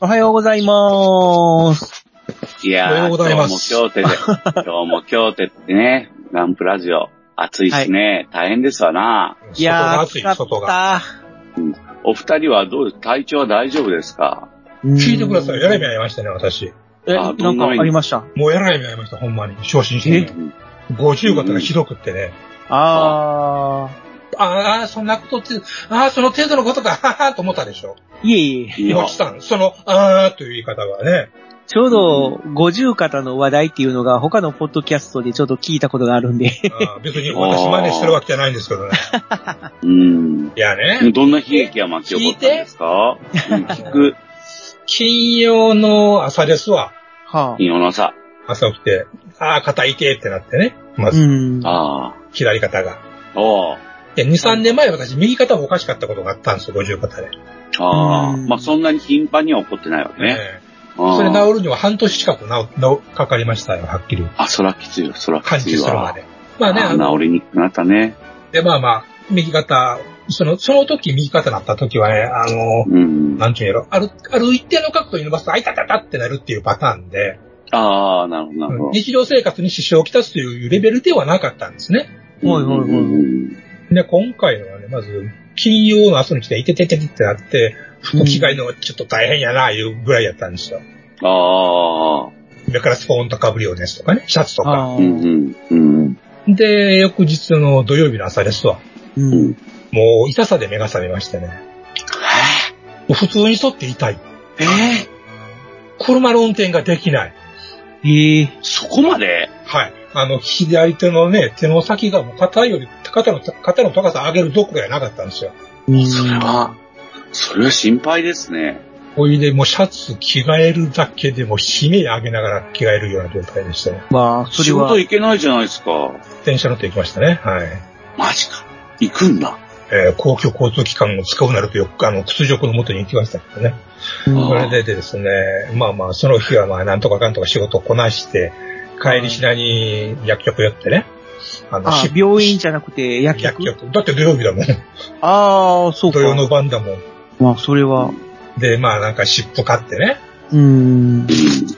おはようございます。いやー、今す日も京都で、今日も京都ってね、ガンプラジオ、暑いしね、大変ですわな。いやー、暑い外が。お二人はどう体調は大丈夫ですか？聞いてください。えらい目え、合いましたね、私。あなんかありました？もうえらい目合いました、ほんまに。昇進して、ね。50型がひどくってね。あああ、そんなことって、ああ、その程度のことか、ははと思ったでしょ。ー、いえいえ、いや岩木さん、その、ああという言い方はね。ちょうど50型の話題っていうのが他のポッドキャストでちょっと聞いたことがあるんで。別に私真似してるわけじゃないんですけどね。うん。いやね、どんな悲劇が巻き起こったんですか？うん聞く、金曜の朝ですわ。は金曜の朝。朝起きて、ああ、肩痛いってなってね。まあ。うず、ん。あ左肩が。あ。おうで、2、3年前私、右肩もおかしかったことがあったんですよ、50肩で。ああ。うんまあ、そんなに頻繁には起こってないわけね。えああえそれ治るには半年近く治、治、かかりましたよ、はっきり。あ、そらきついよ、そら完きついわ。治するまで。まあね、あ治りにくくなったね。で、まあまあ、右肩、その、その時右肩になった時はね、あの、うん。なんていうの、ある、ある一定の角度に伸ばすと、あいたたたってなるっていうパターンで、ああ、なるほど、なるほど。日常生活に支障をきたすというレベルではなかったんですね。ほいほいほいうんで、今回のはね、まず、金曜の朝に来て、いててててってなって、服着替えるのがちょっと大変やな、いうぐらいやったんですよ。ああ。上からスポーンと被るようですとかね、シャツとか。あうんーうん。うん。で、翌日の土曜日の朝ですわ。うん。もう痛さで目が覚めましてね。もう普通に沿って痛い。ええ車の運転ができない。ええそこまで？はい。あの、左手のね、手の先がもう肩より、肩の、肩の高さ上げるどころじゃなかったんですよ。うんそれは、それは心配ですね。ほいで、もうシャツ着替えるだけでも悲鳴上げながら着替えるような状態でしたね。まあ、それ仕は事、行けないじゃないですか。電車乗って行きましたね。はい。マジか。行くんだ。えー公共交通機関を使うなるとよく、あの、屈辱のもとに行きましたけどね。うんそれででですね、まあまあ、その日はまあ、なんとかかんとか仕事をこなして、帰りしなに薬局寄ってね。あの、あし病院じゃなくて薬局？薬局。だって土曜日だもん。ああ、そうか土。曜の晩だもん。まあ、それは、で、まあなんか湿布買ってね。うん。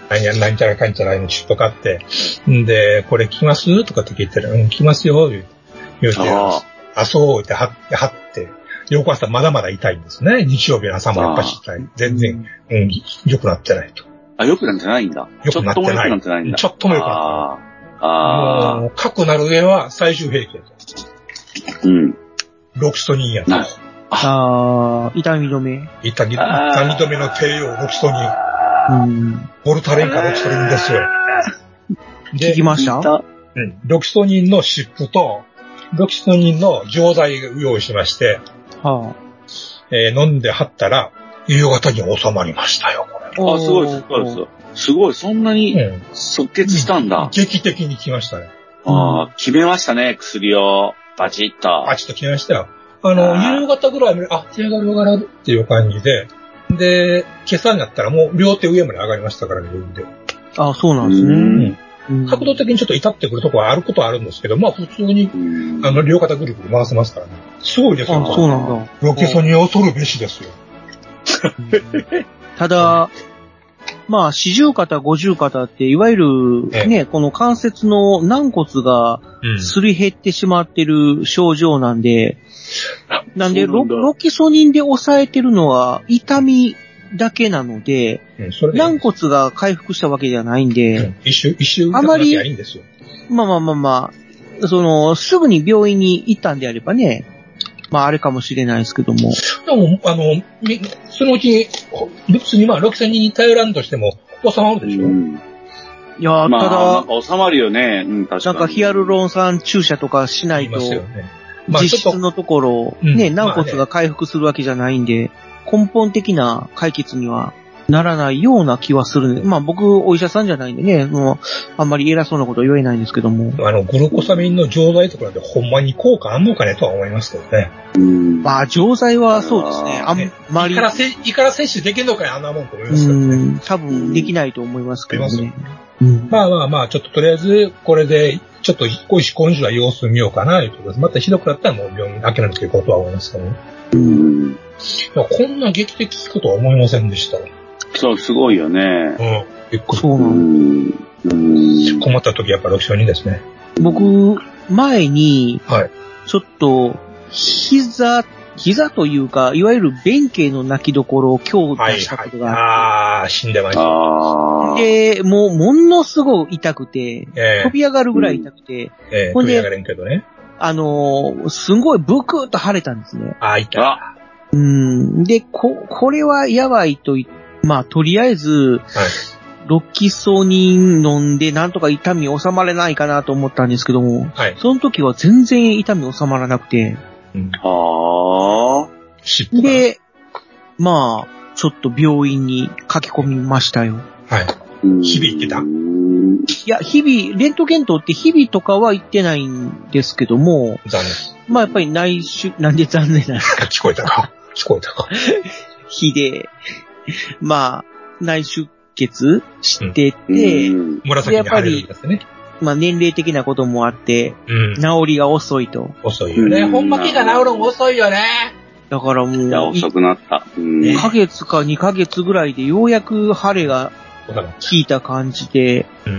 何や、何ちゃらかんちゃらの湿布買って。んで、これ着ます？とかって聞いてる。うん、着ますよ、言うて。ああ、そう、って貼って、貼って。翌朝まだまだ痛いんですね。日曜日の朝もやっぱし痛い。全然、うん、良くなってないと。あ、良くなんてないんだ。良くなってないちょっとも良くなってないんだ。ちょっとも良くなってないああ。かくなる上は最終兵器だと。うん。ロキソニンやと。なああ、痛み止め。痛み、止めの帝王、ロキソニン。うん。ボルタレンかロキソニンですよ。で聞き、ました？うん、ロキソニンの湿布と、ロキソニンの錠剤を用意しまして、はえー飲んで貼ったら、夕方に収まりましたよ、こあ。あ、すごい、すごい、すごい。すごい、そんなれ。にうん。即決したんだ。劇的に来ましたね。ああ、決めましたね、薬を。バチッと。あ、ちょっと来ましたよ。あの、夕方ぐらいまで、あ、手上がる上がるっていう感じで、で、今朝になったらもう両手上まで上がりましたからね、自分で。ああ、そうなんですうね。んうん角度的にちょっと至ってくるところはあることはあるんですけど、まあ普通に、うんあの、両肩ぐるぐる回せますからね。すごいですよ。あそうなんだ。ロキソニンを恐るべしですよ。ただ、まあ、四十肩、五十肩って、いわゆるええ。ね、この関節の軟骨がうんすり減ってしまってる症状なんで、なんなんだ。ロキソニンで抑えてるのは痛みだけなので、うん、軟骨が回復したわけじゃないんうで、ん一周、一周、あまり。まあまあまあまあ、その、すぐに病院に行ったんであればね、まああれかもしれないですけども。でも、あの、みそのうちに、ほ別にまあ、ロキソニンに頼らんとしても、収まるでしょ？うん。いやー、まあ、ただ、か収まるよね。うん、確かに。なんかヒアルロン酸注射とかしないと実質のところ、ね軟骨が回復するわけじゃないんで、根本的な解決にはならないような気はするね。まあ僕、お医者さんじゃないんでね、もう、あんまり偉そうなことは言えないんですけども。あの、グルコサミンの錠剤とかでほんまに効果あんのかねとは思いますけどね。うん。まあ、錠剤はそうですね。あんまり胃か、らせ、胃から摂取できるのかねあんなもんと思いまうすけどね。ん、多分できないと思いますけどね。うん。まあまあまあ、ちょっととりあえず、これで、ちょっと少し今週は様子見ようかな、ということです。またひどくなったらもう病院諦めていこうとは思いますけどね。うん。こんな劇的効くとは思いませんでした。そう、すごいよね。うん。びっくりそううなんん。うん。困った時やっぱ6勝2ですね。僕、前に、はい。ちょっと、膝、膝というか、いわゆる弁慶の泣きどころを強はい、打したはい。ことがあっああー、死んでました。ああ。て、で、もう、ものすごい痛くて、え飛び上がるぐらい痛くて、えええほんで飛び上がれんけどね。あのーすごいブクッと腫れたんですね。ああ、痛い。あうん。で、こ、これはやばいとい、まあ、とりあえず、はい。ロキソニン飲んで、なんとか痛み収まれないかなと思ったんですけども、はい。その時は全然痛み収まらなくて、うん。ああ。で、まあ、ちょっと病院に書き込みましたよ。はい。うん日々行ってた？うんいや、日々、レントゲントって日々とかは行ってないんですけども、残まあやっぱり内出、なんで残念なんですか念。聞こえたか？聞こえたか？日で、まあ、内出血してて、うん紫に腫れるんですね。まあ年齢的なこともあって、うん。治りが遅いと。遅いよね。うんほんま気が治るの遅いよね。だからもう、いや、遅くなった。うん。1ヶ月か2ヶ月ぐらいでようやく腫れが。効いた感じで、う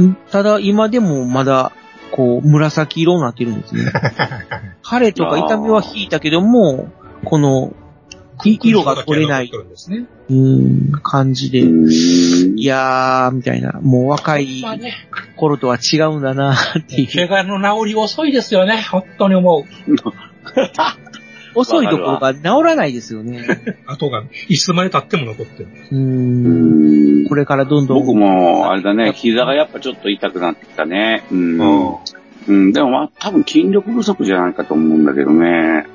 ん。んただ今でもまだ、こう、紫色になってるんですね。腫れとか痛みは引いたけども、この、い色が取れない、るんですね。うーん、感じで、うんいやー、みたいな、もう若い頃とは違うんだなっていう。怪我の治り遅いですよね。本当に思う。遅いところが治らないですよね。後が、いつまで経っても残ってる。うんんこれからどんどん。僕も、あれだね、膝がやっぱちょっと痛くなってきたね。うん。うん、でもまあ、多分筋力不足じゃないかと思うんだけどね。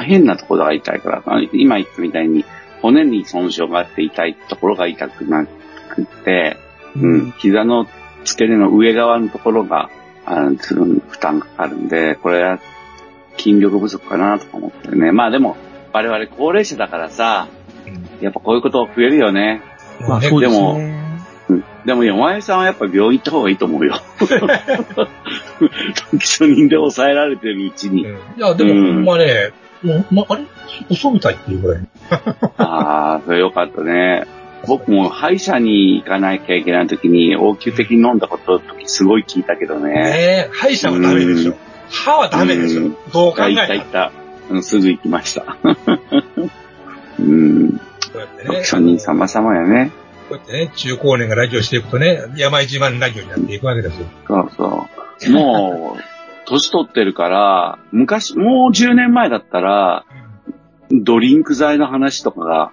あ変なところが痛いから、あ今言ったみたいに、骨に損傷があって痛いところが痛くなくって、うん、膝の付け根の上側のところが、あの、負担がかかるんで、これは筋力不足かなとか思ってるね。まあでも、我々高齢者だからさ、うんやっぱこういうこと増えるよね。まあねそうですでね。うんでも、山井さんはやっぱ病院行った方がいいと思うよ。基礎人で抑えられてるうちに。うんいや、でも、うんほんまね、まあれ？嘘みたいっていうぐらい。ああ、それよかったね。僕も歯医者に行かなきゃいけない時に応急的に飲んだことの時すごい聞いたけどね。ねえ、歯医者はダメでしょうん。歯はダメでしょうん。どう考え行った行った。うんすぐ行きました。うん。こうやってね。六三人様々やね。こうやってね、中高年がラジオしていくとね、山一番ラジオになっていくわけですよ。そうそう。もう、年取ってるから、昔、もう10年前だったら、ドリンク剤の話とかが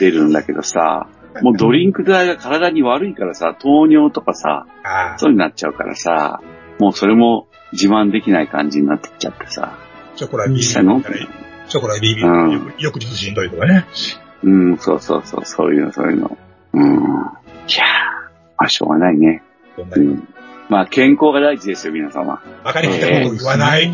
出るんだけどさ、もうドリンク剤が体に悪いからさ、糖尿とかさ、ああ、そうになっちゃうからさ、もうそれも自慢できない感じになってきちゃってさ。チョコラんでからチョコラ BB うんよく翌日しんどいとかね。うん、そうそうそう、そういうの、そういうの。うん。いやー、まあしょうがないね。うん。まあ健康が大事ですよ、皆様。分かりきったこと言わない。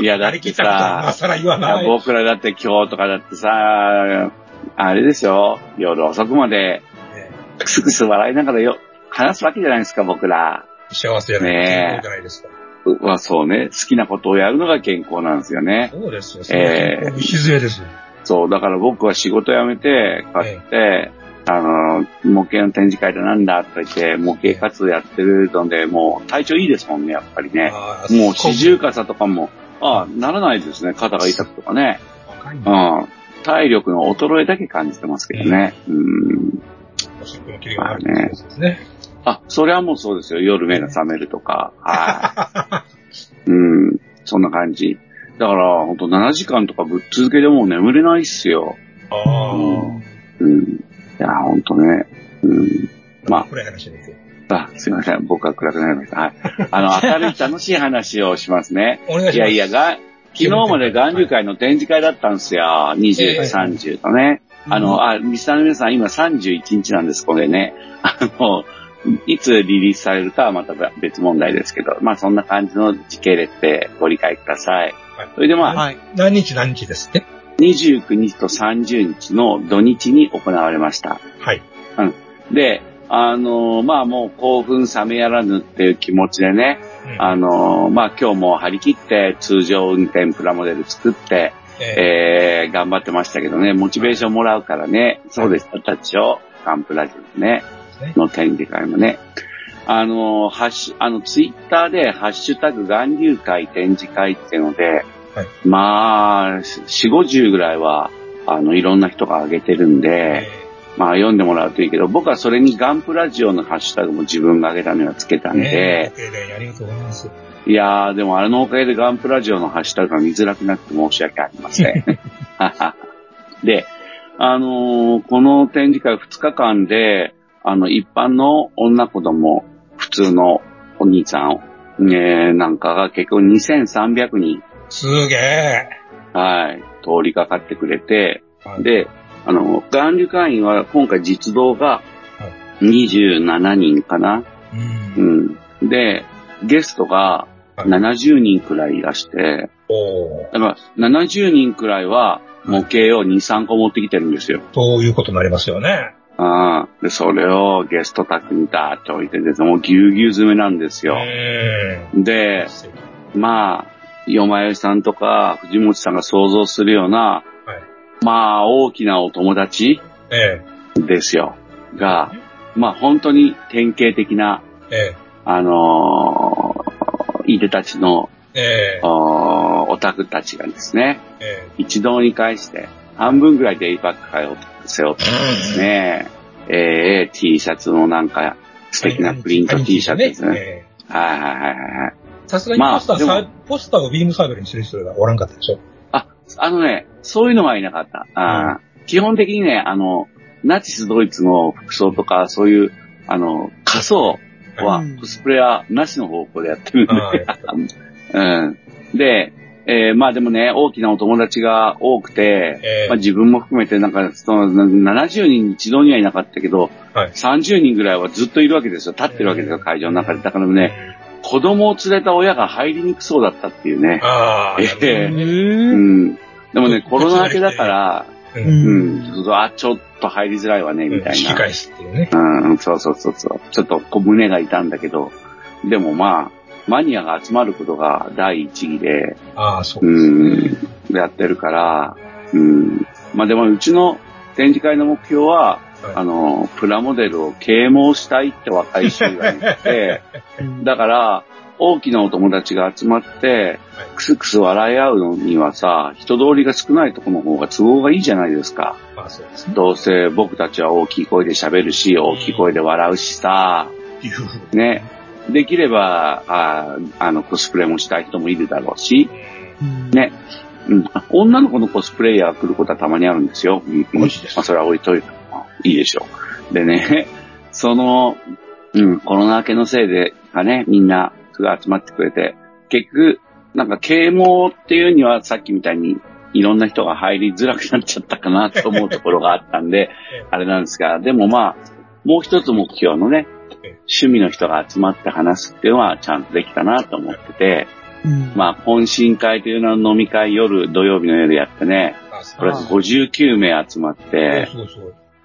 いや、だってったことは今さ、更言わない。僕らだって今日とかだってさ、あれですよ、夜遅くまで、ねくすくす笑いながらよ、話すわけじゃないですか、僕ら。幸せじゃない。ねじゃないですか。うまあそうね、好きなことをやるのが健康なんですよね。そうですよ。ええ礎ですよ。そう、だから僕は仕事辞めて、買って、あの、模型の展示会でなんだとか言って、模型活動やってるので、もう体調いいですもんね、やっぱりね。ああもう四十肩とかも、ああ、ならないですね、肩が痛くとかね。うだん。体力の衰えだけ感じてますけどね。うん。おしっこの切りが悪いですね。あ、それはもうそうですよ。夜目が覚めるとか。はい。うん。そんな感じ。だから、ほんと7時間とかぶっ続けでもう眠れないっすよ。ああ。うん。いや、ほんとね。うん。まあ暗い話ですよ。あ、すいません。僕は暗くなりました。はい。あの、明るい楽しい話をしますね。お願いします。いやいや、が、昨日まで岩流会の展示会だったんですよ。20、ええ30とね。あの、あ、リスナーの皆さん、今31日なんです、これね。あの、いつリリースされるかはまた別問題ですけど、まあそんな感じの時系列でご理解ください。それでまあ、はい。何日何日ですって？29日と30日の土日に行われました。はい。で、あの、まあもう興奮冷めやらぬっていう気持ちでね、うん。あの、まあ今日も張り切って通常運転プラモデル作って、ええ。ー、頑張ってましたけどね、モチベーションもらうからね、そうです、たちを、ガンプラジオね、ーね。の展示会もね、あの、ハッシュ、あの、ツイッターで、ハッシュタグ、岩流会展示会っていうので、まあ、四五十ぐらいは、あの、いろんな人が上げてるんで、えまあ読んでもらうといいけど、僕はそれにガンプラジオのハッシュタグも自分が上げたのはつけたーんで、ねええありがとうございます。いやー、でもあれのおかげでガンプラジオのハッシュタグが見づらくなって申し訳ありません。で、あのーこの展示会2日間で、あの、一般の女子供、普通のお兄さん、ね、なんかが結構2300人、すげえ。はい、通りかかってくれて、はいで、あの、元流会員は今回実動が27人かな、うんうん。で、ゲストが70人くらいいらして、おーだから70人くらいは模型を2、3個持ってきてるんですよ。そういうことになりますよね。ああで、それをゲスト宅にダーって置いてて、もうぎゅうぎゅう詰めなんですよ。うで、ん。まあ、よまよしさんとか藤本さんが想像するような、はい。まあ、大きなお友達えですよ。が、まあ、本当に典型的な、ええあのー、いでたちの、えええおオタクたちがですね、え一堂に会して、半分ぐらいデイパック会を背負ってですね、えー、T シャツのなんか、素敵なプリント T シャツですね。ええはいはいはいはい。さすがにまあポスター、でもさポスターをビームサーベルにする人がおらんかったでしょ。あ、あのね、そういうのはいなかった。あー基本的にね、あの、ナチスドイツの服装とか、そういう、あの、仮装はうん、コスプレはなしの方向でやってるんで、うん。で、えーまあでもね、大きなお友達が多くて、ええまあ自分も含めてなんか、その70人一度にはいなかったけど、はい。30人ぐらいはずっといるわけですよ。立ってるわけですよ、会場の中で。だからね、子供を連れた親が入りにくそうだったっていうね。ああ、ええへうーん。でもね、コロナ明けだから、う。うんん、ちょっとあ、ちょっと入りづらいわね、みたいな。引き返すっていうね。うん、そうそうそうそう。ちょっとこう胸が痛んだけど、でもまあ、マニアが集まることが第一義で、ああ、そうですね。うん、やってるから、うん。まあでもうちの展示会の目標は、はいあの、プラモデルを啓蒙したいって若い衆が言って、うんだから、大きなお友達が集まって、クスクス笑い合うのにはさ、人通りが少ないところの方が都合がいいじゃないですか。まあそうですね。どうせ僕たちは大きい声で喋るし、大きい声で笑うしさ、ね。できれば、ああの、コスプレもしたい人もいるだろうし、うんね。うん。あ女の子のコスプレイヤーが来ることはたまにあるんですよ。まあ、それは置いといてもいいでしょう。でね、その、うん、コロナ明けのせいで、かね、みんな、すごい集まってくれて、結局、なんか啓蒙っていうにはさっきみたいにいろんな人が入りづらくなっちゃったかなと思うところがあったんで、あれなんですが、でもまあ、もう一つ目標のね、趣味の人が集まって話すっていうのはちゃんとできたなと思ってて、うんまあ、懇親会というのは飲み会夜、土曜日の夜やってね、あそうこれ59名集まって。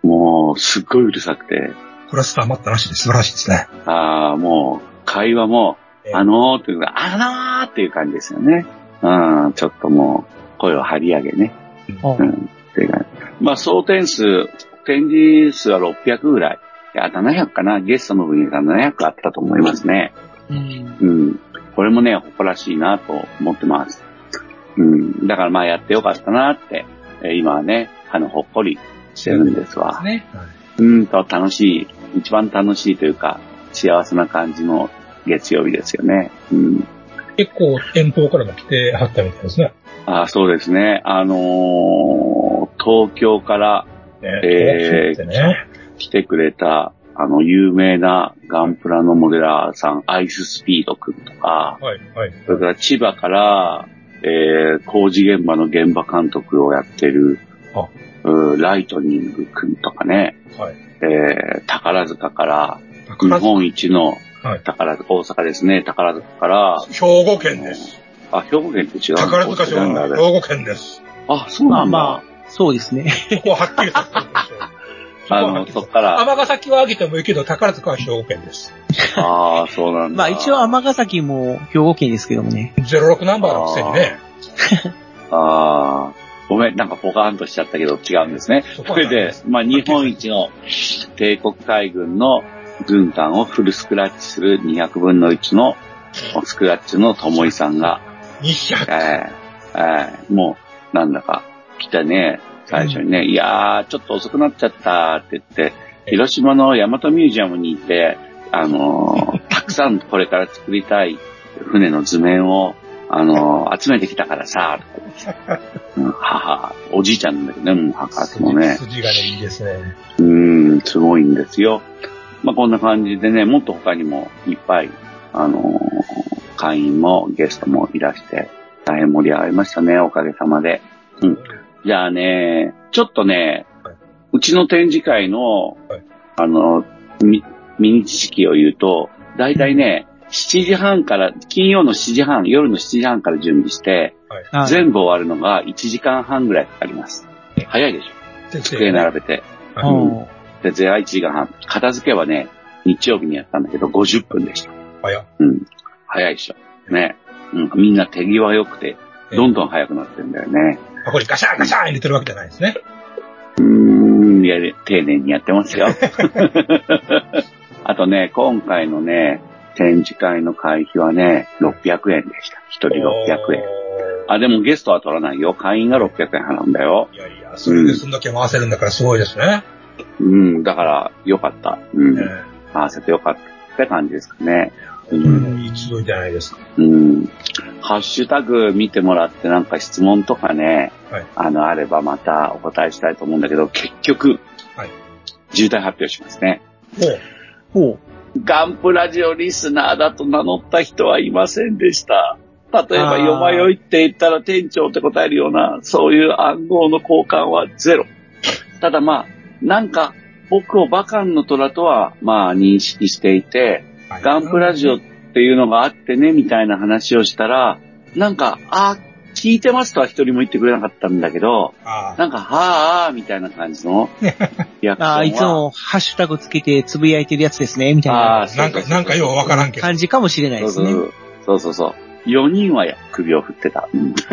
もう、すっごいうるさくて、クラスター待ったなしで素晴らしいですね。ああ、もう、会話も、ええあのーっていうか、あのーっていう感じですよね。うん、ちょっともう、声を張り上げね。あうん、っていう感じ。まあ、総点数、展示数は600ぐらい。いや、700かな。ゲストの分が700あったと思いますね。うんうん。これもね、誇らしいなと思ってます。うん。だからまあやってよかったなって、えー今はね、あの、ほっこりしてるんですわ。ね。うんと楽しい、一番楽しいというか、幸せな感じの月曜日ですよね。うん。結構遠方からも来てはったみたいですね。あそうですね。あのー東京からねえーね。来てくれたあの、有名なガンプラのモデラーさん、アイススピードくんとか、はい、はい。それから千葉から、えー、工事現場の現場監督をやってるライトニングくんとかね、はい。えー、宝塚から、日宝塚本一のはい宝塚、大阪ですね、宝塚から、兵庫県です。あ、兵庫県って違うの？宝塚市は兵庫県です。あ、そうなんだ。まあまあ、そうですね。そこははっきりさせておきましょう。あの、そっから、尼崎はあげてもいいけど、宝塚は兵庫県です。ああ、そうなんだ。まあ一応尼崎も兵庫県ですけどもね。06ナンバーのくせにね。ああ、ごめん、なんかポカーンとしちゃったけど違うんですね。そそれで、まあ日本一の帝国海軍の軍艦をフルスクラッチする200分の1のスクラッチの友井さんが、200。ええええもう、なんだか、来てね、最初にね、いやー、ちょっと遅くなっちゃったって言って、広島の大和ミュージアムに行って、あのーたくさんこれから作りたい船の図面を、あのー集めてきたからさ、うん、母、おじいちゃんだけどね、もう母もね、筋がね、いいですね。うーん、すごいんですよ。まあ、こんな感じでね、もっと他にもいっぱい、あのー会員もゲストもいらして、大変盛り上がりましたね、おかげさまで。うん。じゃあね、ちょっとねはいううちの展示会のはい、あの、ミミニ知識を言うと、だいたいね、7時半から、金曜の7時半、夜の7時半から準備して、はい全部終わるのが1時間半ぐらいかかります。早いでしょ机並べて。はいうんで、ゼア1時間半。片付けはね、日曜日にやったんだけど、50分でした。早っうん。早いでしょ。ね。うん。みんな手際良くて、どんどん早くなってるんだよね。あ、これガシャンガシャン入れてるわけじゃないですね。うーん、いや、丁寧にやってますよ。あとね、今回のね、展示会の会費はね、600円でした。一人600円。あ、でもゲストは取らないよ。会員が600円払うんだよ。いやいや、それでそんだけ回せるんだからすごいですね。うん、だから、よかった。うん。え合わせてよかったって感じですかね。うえん。いい集いじゃないですか。うん。ハッシュタグ見てもらってなんか質問とかね、はいあの、あればまたお答えしたいと思うんだけど、結局、はい重大発表しますね。もう、ほガンプラジオリスナーだと名乗った人はいませんでした。例えば、よまよいって言ったら店長って答えるような、そういう暗号の交換はゼロ。ただまあ、なんか、僕をバカンの虎とは、まあ、認識していて、ガンプラジオっていうのがあってね、みたいな話をしたら、なんか、あー聞いてますとは一人も言ってくれなかったんだけど、あなんか、はあ、あーみたいな感じのリアクションう。ああ、いつもハッシュタグつけてつぶやいてるやつですね、みたいあなーなんか、なんかようわからんけど。感じかもしれないですね。そうそうそう。4人は首を振ってた。う ん付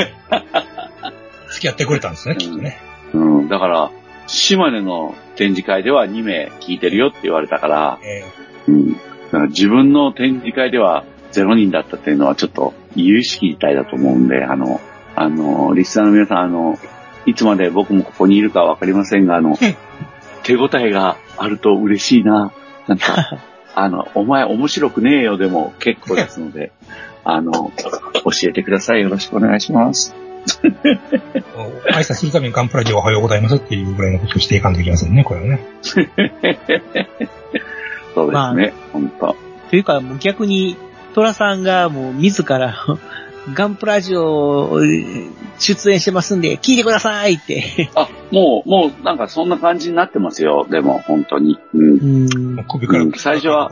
き合ってくれたんですね、きっとね。うん、だから、島根の展示会では2名聞いてるよって言われたから、えうん、だから自分の展示会では0人だったっていうのはちょっと有識事態だと思うんで、あの、あの、リスナーの皆さん、あの、いつまで僕もここにいるかわかりませんが、あの、手応えがあると嬉しいな。なんか、あの、お前面白くねえよでも結構ですので、あの、教えてください。よろしくお願いします。え挨拶するためにガンプラジオおはようございますっていうぐらいのことをしていかんといけませんね、これはね。そうですね。本当というか、もう逆に、トラさんがもう自ら、ガンプラジオ出演してますんで、聞いてくださいって。あ、もう、もう、なんかそんな感じになってますよ。でも、本当に。うん。うんから、うん最初は。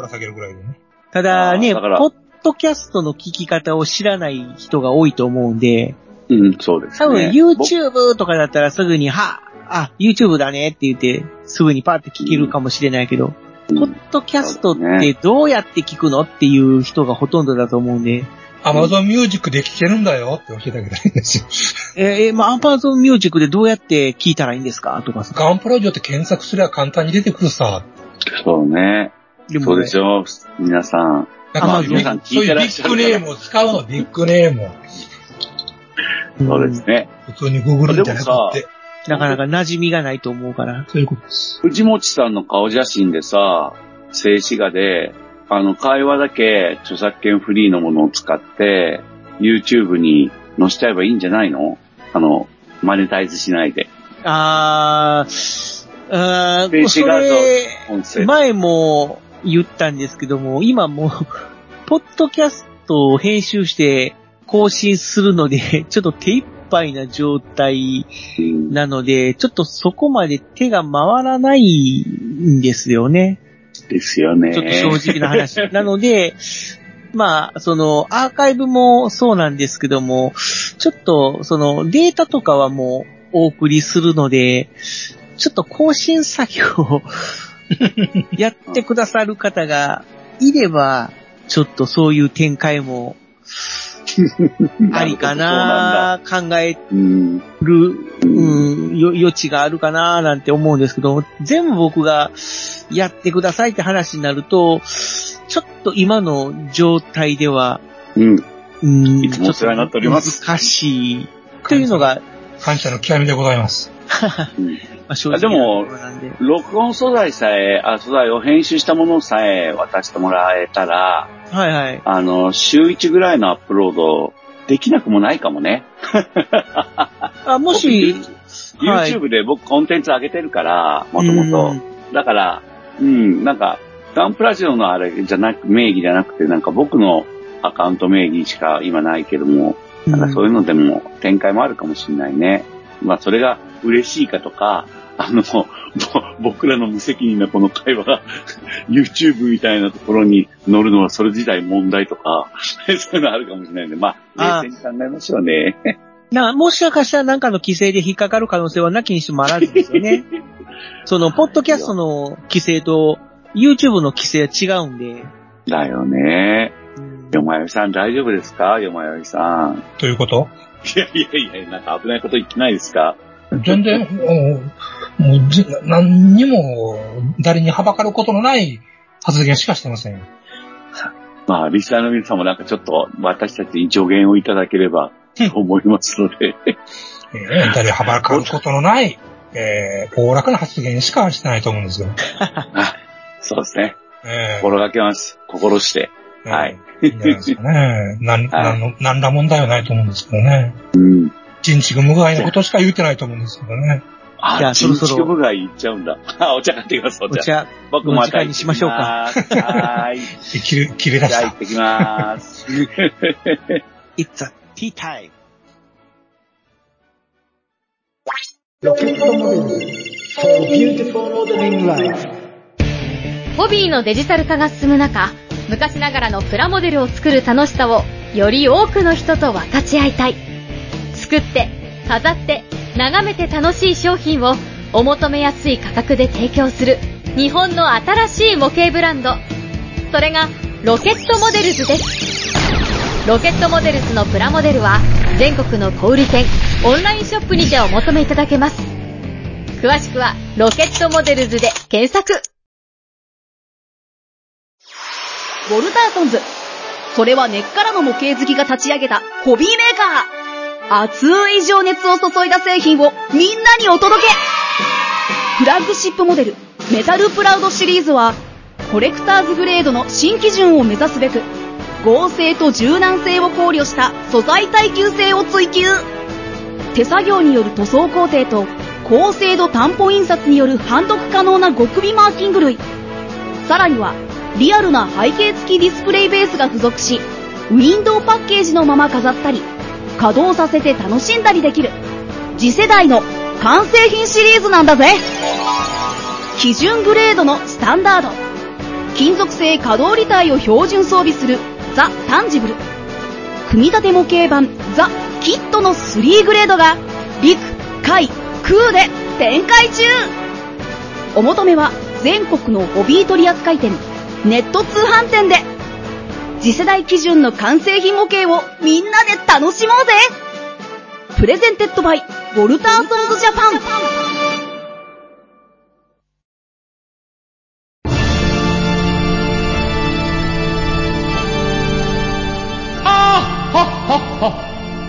ただね、だからポッドキャストの聞き方を知らない人が多いと思うんで、うん、そうです多分ね。YouTube とかだったらすぐに、は、あ、YouTube だねって言って、すぐにパーって聞けるかもしれないけど、僕ポッドキャストってどうやって聞くのっていう人がほとんどだと思うんで、アマゾンミュージックで聴けるんだよって教えてあげたいんですよ。え ー、まあ、アンパーゾンミュージックでどうやって聞いたらいいんですか？とかさ。ガンプラジオって検索すれば簡単に出てくるさ。そうね。でそうですよ。皆さん。なんか、Amazon 皆さん聞いてらっしゃるからそういうビッグネームを使うの、ビッグネームを。そうですね。普通にググるんじゃなくでもて。なかなか馴染みがないと思うから。そういうことです。藤本さんの顔写真でさ、静止画で、あの、会話だけ著作権フリーのものを使って、YouTube に載せちゃえばいいんじゃないの？あの、マネタイズしないで。あー、あーそ静止画像れ。前も言ったんですけども、今もう、ポッドキャストを編集して更新するので、ちょっと手一杯な状態うんなので、ちょっとそこまで手が回らないんですよね。ですよね。ちょっと正直な話。なので、まあ、その、アーカイブもそうなんですけども、ちょっと、その、データとかはもうお送りするので、ちょっと更新作業をやってくださる方がいれば、ちょっとそういう展開も ありかな、考えうん。る、うん、よ余地があるかななんて思うんですけど、全部僕がやってくださいって話になると、ちょっと今の状態では、うん。うん、いつもお世話になっておりますちょっと難しいというのが、感謝の極みでございます。う んまあ、正直なでも。録音素材さえ、あ、素材を編集したものさえ渡してもらえたら、はいはい。あの、週1ぐらいのアップロードできなくもないかもね。あ、もし、YouTube で僕コンテンツ上げてるから、もともうとん。だから、うん、なんか、ガンプラジオのあれじゃなく、名義じゃなくて、なんか僕のアカウント名義しか今ないけども、なんかそういうのでも展開もあるかもしれないね。まあそれが嬉しいかとか、あの、ぼ僕らの無責任なこの会話が YouTube みたいなところに乗るのはそれ自体問題とか、そういうのあるかもしれないんで、まあ、あ冷静に考えましょうね。な、もしかしたら何かの規制で引っかかる可能性はなきにしもあらずですよね。その、ポッドキャストの規制と YouTube の規制は違うんで。だよね。うんよまよいさん大丈夫ですか？よまよいさん。ということ？いやいやいや、なんか危ないこと言ってないですか？全然、もう、もうじ何にも誰にはばかることのない発言しかしてませんよ。まあ、リスナーの皆さんもなんかちょっと私たちに助言をいただければと思いますので。えー誰にはばかることのない、えー、おおらかな発言しかしてないと思うんですよ。あ そうですね。えー心がけます。心して。はい。いいんじゃないですかね。なん、なんの、なんら問題はないと思うんですけどね。うん。人畜無害のことしか言ってないと思うんですけどね。あ、じゃあそろそろ人畜無害言っちゃうんだ。あ、お茶買ってきます、お茶。お茶、僕またお時間にしましょうかはーい。で切れ、切れ出じゃあ行した。ってきます。It's a tea time. ロケットモデル for beautiful modeling life ホビーのデジタル化が進む中、昔ながらのプラモデルを作る楽しさをより多くの人と分かち合いたい。作って、飾って、眺めて楽しい商品をお求めやすい価格で提供する日本の新しい模型ブランド。それがロケットモデルズです。ロケットモデルズのプラモデルは全国の小売店、オンラインショップにてお求めいただけます。詳しくはロケットモデルズで検索。ウォルターソンズ。それは根っからの模型好きが立ち上げたホビーメーカー。熱い情熱を注いだ製品をみんなにお届けフラッグシップモデル、メタルプラウドシリーズは、コレクターズグレードの新基準を目指すべく、合成と柔軟性を考慮した素材耐久性を追求。手作業による塗装工程と高精度担保印刷による判読可能な極微マーキング類。さらにはリアルな背景付きディスプレイベースが付属しウィンドウパッケージのまま飾ったり稼働させて楽しんだりできる。次世代の完成品シリーズなんだぜ。基準グレードのスタンダード。金属製可動履帯を標準装備するザ・タンジブル。組み立て模型版ザ・キットの3グレードが陸、海、空で展開中。お求めは全国のホビー取扱店ネット通販店で。次世代基準の完成品模型をみんなで楽しもうぜ。 Presented by ウォルターソンズジャパン。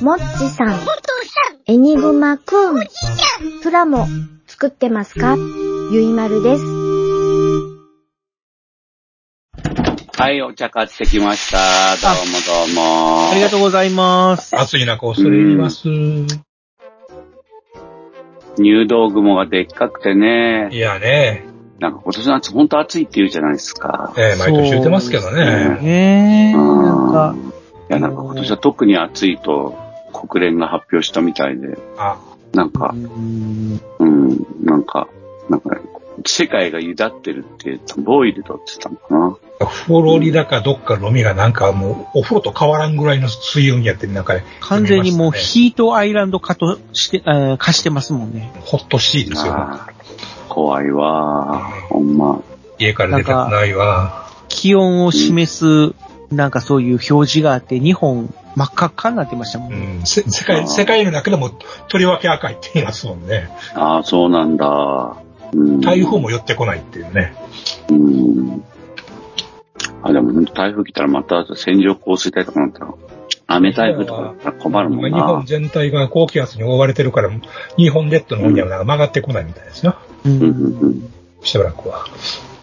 もっちさん、エニグマくん、プラモ作ってますか？ゆいまるです。はい、お茶買ってきました。どうもどうも。ありがとうございます。暑い中恐れ入ります。入道雲がでっかくてね。いやね、なんか今年の夏ほんと暑いって言うじゃないですか。えー毎年言ってますけどね。ねえ、うんなんか、いや、なんか今年は特に暑いと国連が発表したみたいで、あ、なんかう、んうん、なんか、なんか、世界がゆだってるって言ったボイルドって言ったのかな。フロリダかどっかの海がなんかもうお風呂と変わらんぐらいの水温やってる中で、完全にもうヒートアイランド化として、えー化してますもんね。たねホットシーですよ。あー怖いわー、ほんま。家から出たくないわ。気温を示す、なんかそういう表示があって、日本真っ赤っかになってましたもんうね。ん、せ世界、世界の中でもとりわけ赤いって言いますもんね。ああ、そうなんだ。うん、台風も寄ってこないっていうね。うん。あ、でも台風来たらまた線状降水帯とかなったら、雨台風とかだったら困るもん今日本な。全体が高気圧に覆われてるから、日本列島の方にはなんか曲がってこないみたいですよ。ううんんしばらくは。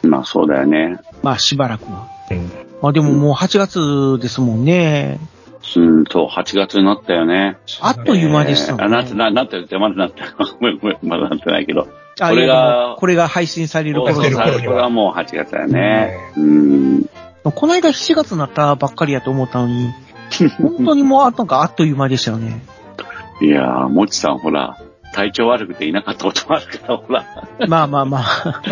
うん、まあそうだよね。まあしばらくは。うん。まあでももう8月ですもんね。うん、そう、8月になったよね。あっという間でしたもんね。えーあ、なって、な、なってるって、まだなって、ごめんごめん、まだなってないけど。あこれがこれが配信される頃そうそう出る頃にはこれはもう8月だよね。うん。この間7月になったばっかりやと思ったのに、本当にもうなんかあっという間でしたよね。いやー、もちさんほら、体調悪くていなかったこともあるから、ほら。まあまあまあ。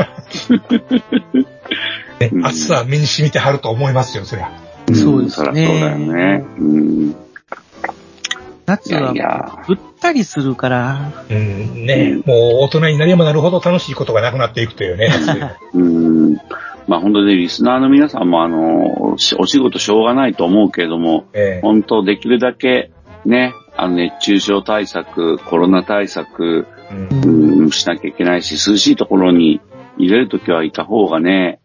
ねうん暑さは身に染みてはると思いますよ、そりゃ。そうですねんそうだよね。うん。夏はいや。ぐったりするから、うん、ね、もう大人になればなるほど楽しいことがなくなっていくというね。うん。まあ本当にリスナーの皆さんもあの、しお仕事しょうがないと思うけれども、ええ本当できるだけね、あの熱中症対策、コロナ対策、うんうん、しなきゃいけないし、涼しいところに入れるときはいた方がね、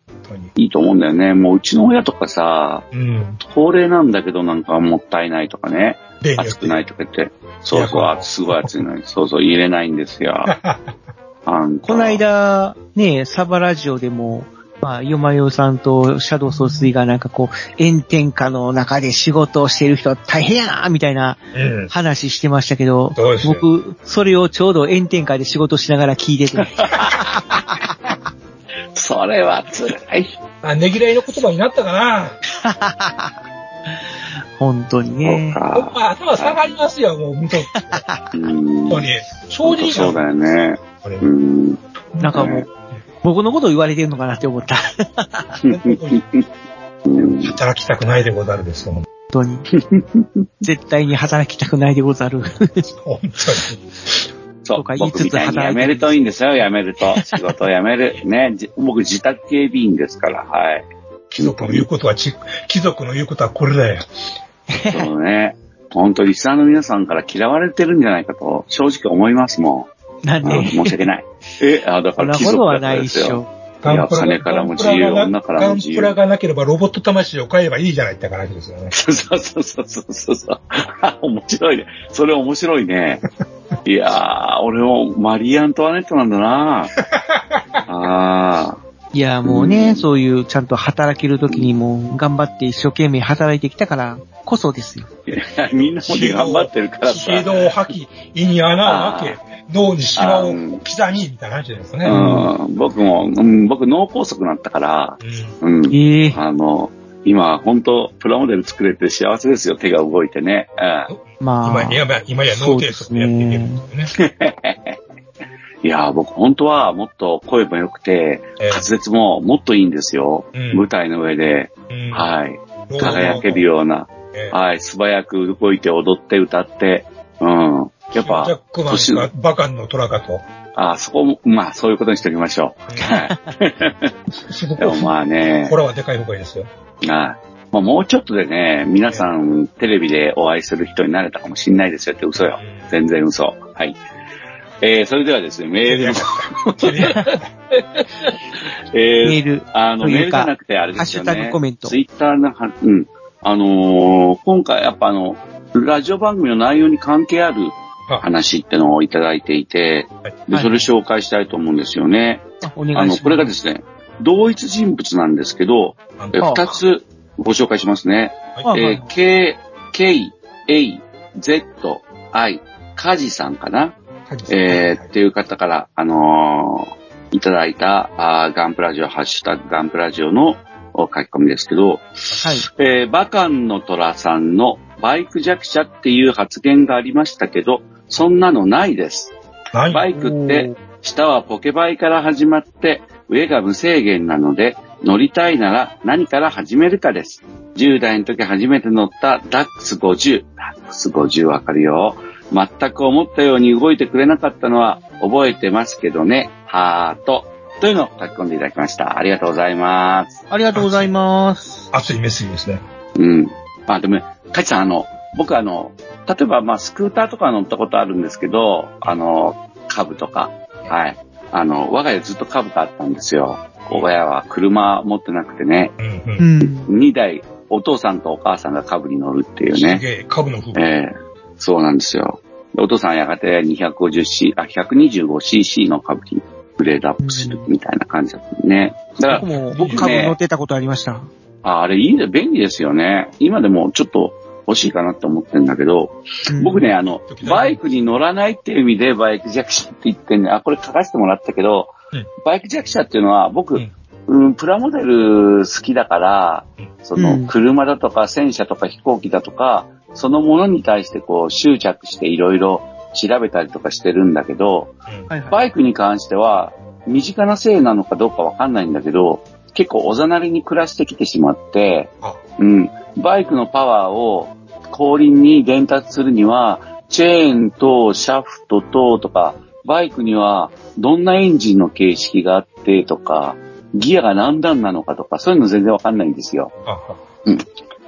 いいと思うんだよね。もううちの親とかさ、うん。高齢なんだけどなんかもったいないとかね、例によって暑くないとか言って、そうそう、すごい暑いのに、そうそう、入れないんですよ。あんたこの間、ね、サバラジオでも、まあ、ヨマヨさんとシャドウ総帥がなんかこう、炎天下の中で仕事をしている人は大変やなみたいなうん。話してましたけどそうです、よ。僕、それをちょうど炎天下で仕事しながら聞いてて、それは辛い。あ、ねぎらいの言葉になったかな？本当にね。頭下がりますよ、もう、本うん。当に。正直そうだよね。なんかもう、僕のこと言われてるのかなって思った。うん働きたくないでござるですよ、本当に。絶対に働きたくないでござる。本当に。そうとか、言い辞めるといいんですよ、辞めると。仕事を辞める。ね、じ僕自宅警備員ですから、はい。貴族の言うことはち、貴族の言うことはこれだよ。そうね。本当にリスナーの皆さんから嫌われてるんじゃないかと、正直思いますもん。あなんで、申し訳ない。え、あ、だから貴族だからことはないですよ。っしょ。いや金からも自由女からも自由ガンプラがなければロボット魂を買えばいいじゃないって話ですよね。そ うそうそうそうそうそう。あ 面白いね。それ面白いね。いやー、俺もマリー・アントワネットなんだな あいや、もううね、んそういう、ちゃんと働ける時にも、頑張って一生懸命働いてきたからこそですよ。ーいやみんなもね頑張ってるからさ。シードを吐き、胃に穴を開け、脳にシワを刻み、みたいな話ですね。うん、僕も、うん、僕脳梗塞になったから、うんうん。ええあの、今、本当プラモデル作れて幸せですよ。手が動いてね。まあ、今や、今や脳梗塞でやっていけるんですよね。いやー、僕本当はもっと声も良くて、ええ滑舌ももっといいんですよ。うん舞台の上で。うんはい。輝けるような。ええはい。素早く動いて踊って歌って。うん。やっジャッぱ、バカンの虎かと。あ、そこも、まあ、そういうことにしておきましょう。はい。でもまあねこ、れはでかい方がいいですよ。はい。まあ、もうちょっとでね、皆さんテレビでお会いする人になれたかもしれないですよって嘘よ。全然嘘。はい。えー、それではですね、メールの えー、メール。あの、メールじゃなくてあれですよね。ハッシュタグコメントツイッターのは、うん。あのー今回やっぱあの、ラジオ番組の内容に関係ある話ってのをいただいていて、で、それ紹介したいと思うんですよね。あの。これがですね、同一人物なんですけど、二つご紹介しますね。はいえー K、K、A、Z、I、カジさんかなえー、っていう方から、あのーいただいた、あーガンプラジオ、ハッシュタグガンプラジオのお書き込みですけど、はい。えーバカンの虎さんのバイク弱者っていう発言がありましたけど、そんなのないです。バイクって、下はポケバイから始まって、上が無制限なので、乗りたいなら何から始めるかです。10代の時初めて乗ったダックス50。ダックス50わかるよ。全く思ったように動いてくれなかったのは覚えてますけどね。ハート。というのを書き込んでいただきました。ありがとうございます。ありがとうございます。熱いメッセージですね。うん。まあでも、カチさん、あの、僕あの、例えばまあスクーターとか乗ったことあるんですけど、あの、株とか、はい。あの、我が家ずっと株があったんですよ。親は車持ってなくてね、うん。2台、お父さんとお母さんが株に乗るっていうね。すげえ、株の風ええそうなんですよ。でお父さんはやがて 250C、あ、125cc の株にグレードアップするみたいな感じだったね。だから僕、も僕株乗ねっ、てたことありました。ああれいいね、便利ですよね。今でもちょっと欲しいかなって思ってるんだけど、僕ね、あの、バイクに乗らないっていう意味でバイク弱者って言ってんね。あ、これ書かせてもらったけど、バイク弱者っていうのは僕、うん、プラモデル好きだから、その、うん。車だとか戦車とか飛行機だとか、そのものに対してこう執着していろいろ調べたりとかしてるんだけど、はいはい。バイクに関しては、身近なせいなのかどうかわかんないんだけど、結構おざなりに暮らしてきてしまって、うん、バイクのパワーを後輪に伝達するには、チェーンとシャフトととか、バイクにはどんなエンジンの形式があってとか、ギアが何段なのかとか、そういうの全然わかんないんですよ。うん。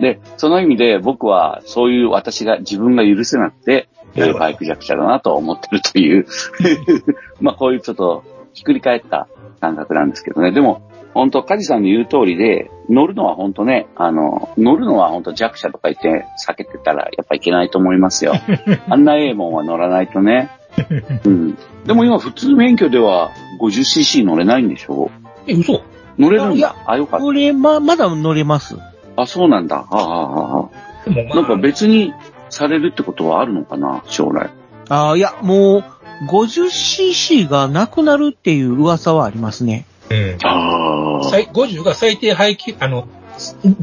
で、その意味で僕はそういう私が自分が許せなくて、えーバイク弱者だなと思ってるという、まあこういうちょっとひっくり返った感覚なんですけどね。でも、本当カジさんの言う通りで、乗るのは本当ね、あの、乗るのは本当弱者とか言って避けてたらやっぱいけないと思いますよ。あんなええもんは乗らないとね。うん。でも今普通免許では 50cc 乗れないんでしょ？え、嘘乗れるんいやだ。あ、よかっこれ、ま、まだ乗れます。た。あ、そうなんだ。ああ、ああ、ああ。なんか別にされるってことはあるのかな、将来。ああ、いや、もう、50cc がなくなるっていう噂はありますね。うん。あ最50が最低排気、あの、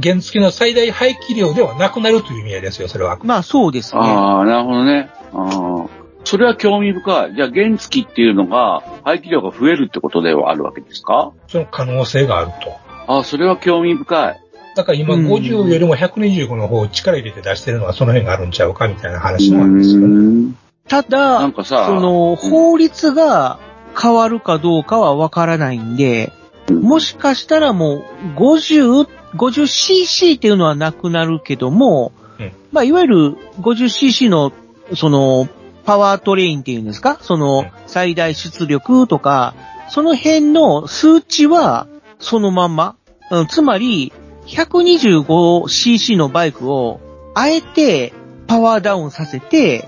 原付の最大排気量ではなくなるという意味合いですよ、それは。まあ、そうですね。ああ、なるほどね。ああ。それは興味深い。じゃあ原付っていうのが排気量が増えるってことではあるわけですか？その可能性があると。ああ、それは興味深い。だから今うん50よりも125の方を力入れて出してるのはその辺があるんちゃうかみたいな話なんですよね。うんただ、なんかさその、法律が変わるかどうかはわからないんで、もしかしたらもう、50、50cc っていうのはなくなるけども、うん。まあ、いわゆる 50cc の、その、パワートレインっていうんですか？その、最大出力とか、その辺の数値は、そのまんま。うんつまり、125cc のバイクを、あえて、パワーダウンさせて、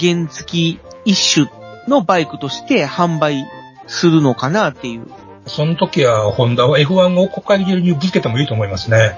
原付一種のバイクとして販売するのかなっていう。その時は、ホンダは F1 を国会議にぶつけてもいいと思いますね。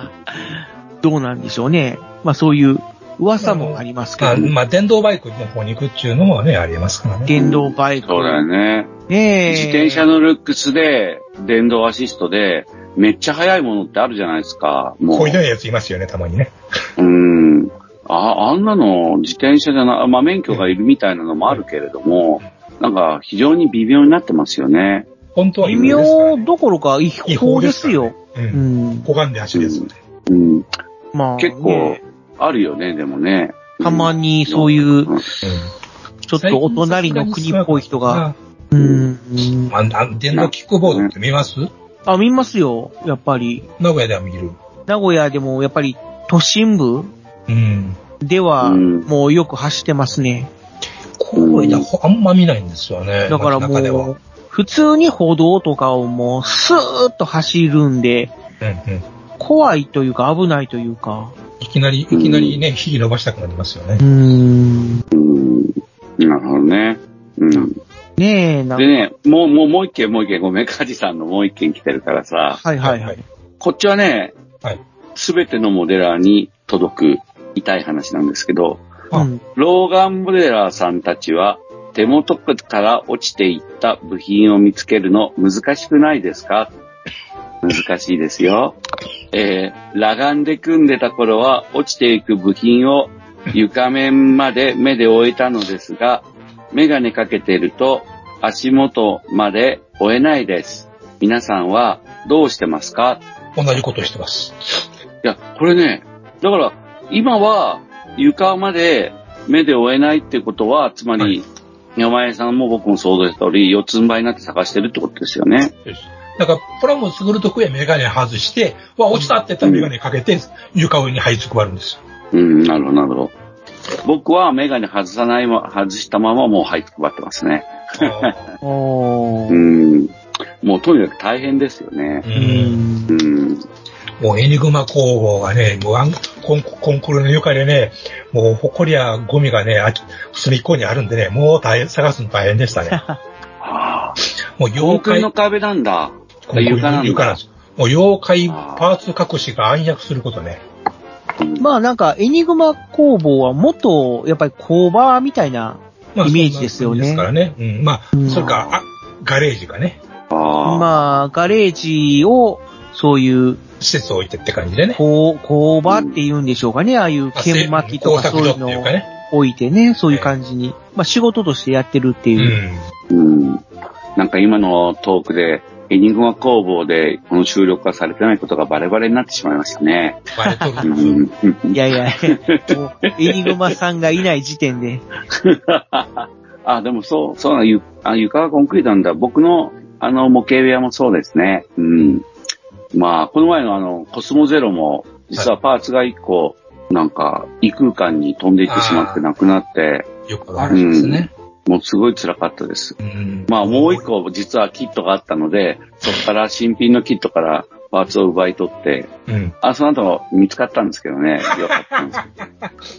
どうなんでしょうね。まあそういう噂もありますけどまあ、、まあ、電動バイクの方に行くっていうのもね、ありますからね。電動バイク。そうだよね。ねえ。自転車のルックスで、電動アシストで、めっちゃ速いものってあるじゃないですか。もう。こういうやついますよね、たまにね。うん。あ、あんなの自転車じゃな、まあ免許がいるみたいなのもあるけれども、なんか非常に微妙になってますよね。本当は微妙どころか違違法で法ですすよ。う。うんん。小眼で走るやつ。うん。まあ、結構ね、あるよね、でもね。たまにそういう、うんちょっとお隣の国っぽい人が、あうん。ああ電動キックボードって見ます？あ、見ますよ。やっぱり。名古屋では見る。名古屋でもやっぱり都心部うん。では、うんもうよく走ってますね。公園でほあんま見ないんですよね。だから街中ではもう、普通に歩道とかをもう、スーッと走るんで、うんうん。怖いというか危ないというか。いきなり、いきなりね、火伸ばしたくなりますよねうー。ん。うん。なるほどね。うん。ねえ、なんか。でね、もう、もう、もう一件、もう一件、ごめん、カジさんのもう一件来てるからさ、はいはいはい。こっちはねはい、すべ、てのモデラーに届く痛い話なんですけど、あうん。ローガンモデラーさんたちは、手元から落ちていった部品を見つけるの難しくないですか？難しいですよ。えー、裸眼で組んでた頃は落ちていく部品を床面まで目で追えたのですが、メガネかけてると足元まで追えないです。皆さんはどうしてますか？同じことしてます。いや、これね、だから、今は床まで目で追えないってことは、つまり、はい山江さんも僕も想像した通り、四つん這いになって探してるってことですよね。だから、プラモ作るときはメガネ外して、わ、落ちたって言ったらメガネかけて、床上に這いつくばるんですよ。うん、なるほど、なるほど。僕はメガネ外さないま、外したままもう入って配ってますね。おー。うん。もうとにかく大変ですよねう。。うんん。うん。もうエニグマ工房がね、もうコンコンクールの床でね、もう埃やゴミがね、あ隅っこにあるんでね、もう大変、探すの大変でしたね。はあ、もう妖怪、の壁なんだ。床なんだ。床なんです。もう妖怪パーツ隠しが暗躍することね。うんまあなんか、エニグマ工房は元、やっぱり工場みたいな、まあイメージですよねそんな感じですからね。うん。まあ、うんそれか、あ、ガレージがね、ああ。まあ、ガレージを、そういう、施設を置いてって感じでね。こう、工場って言うんでしょうかね。ああいう研巻きとかそういうのを。置いてね、そういう感じに、まあ仕事としてやってるってういう。ん。うん。なんか今のトークで、エニグマ工房でこの収録がされてないことがバレバレになってしまいましたね。バレとるうんん。いやいや、エニグマさんがいない時点で。あ、でもそう、そうなあ床がコンクリートなんだ。僕の、あの、模型部屋もそうですね。うん。まあ、この前のあの、コスモゼロも、実はパーツが一個、なんか、異空間に飛んでいってしまってなくなって、よくあるんですね。もうすごい辛かったです。うん。まあ、もう一個、実はキットがあったので、そこから新品のキットからパーツを奪い取って、うん。あ、その後見つかったんですけどね。よかったんです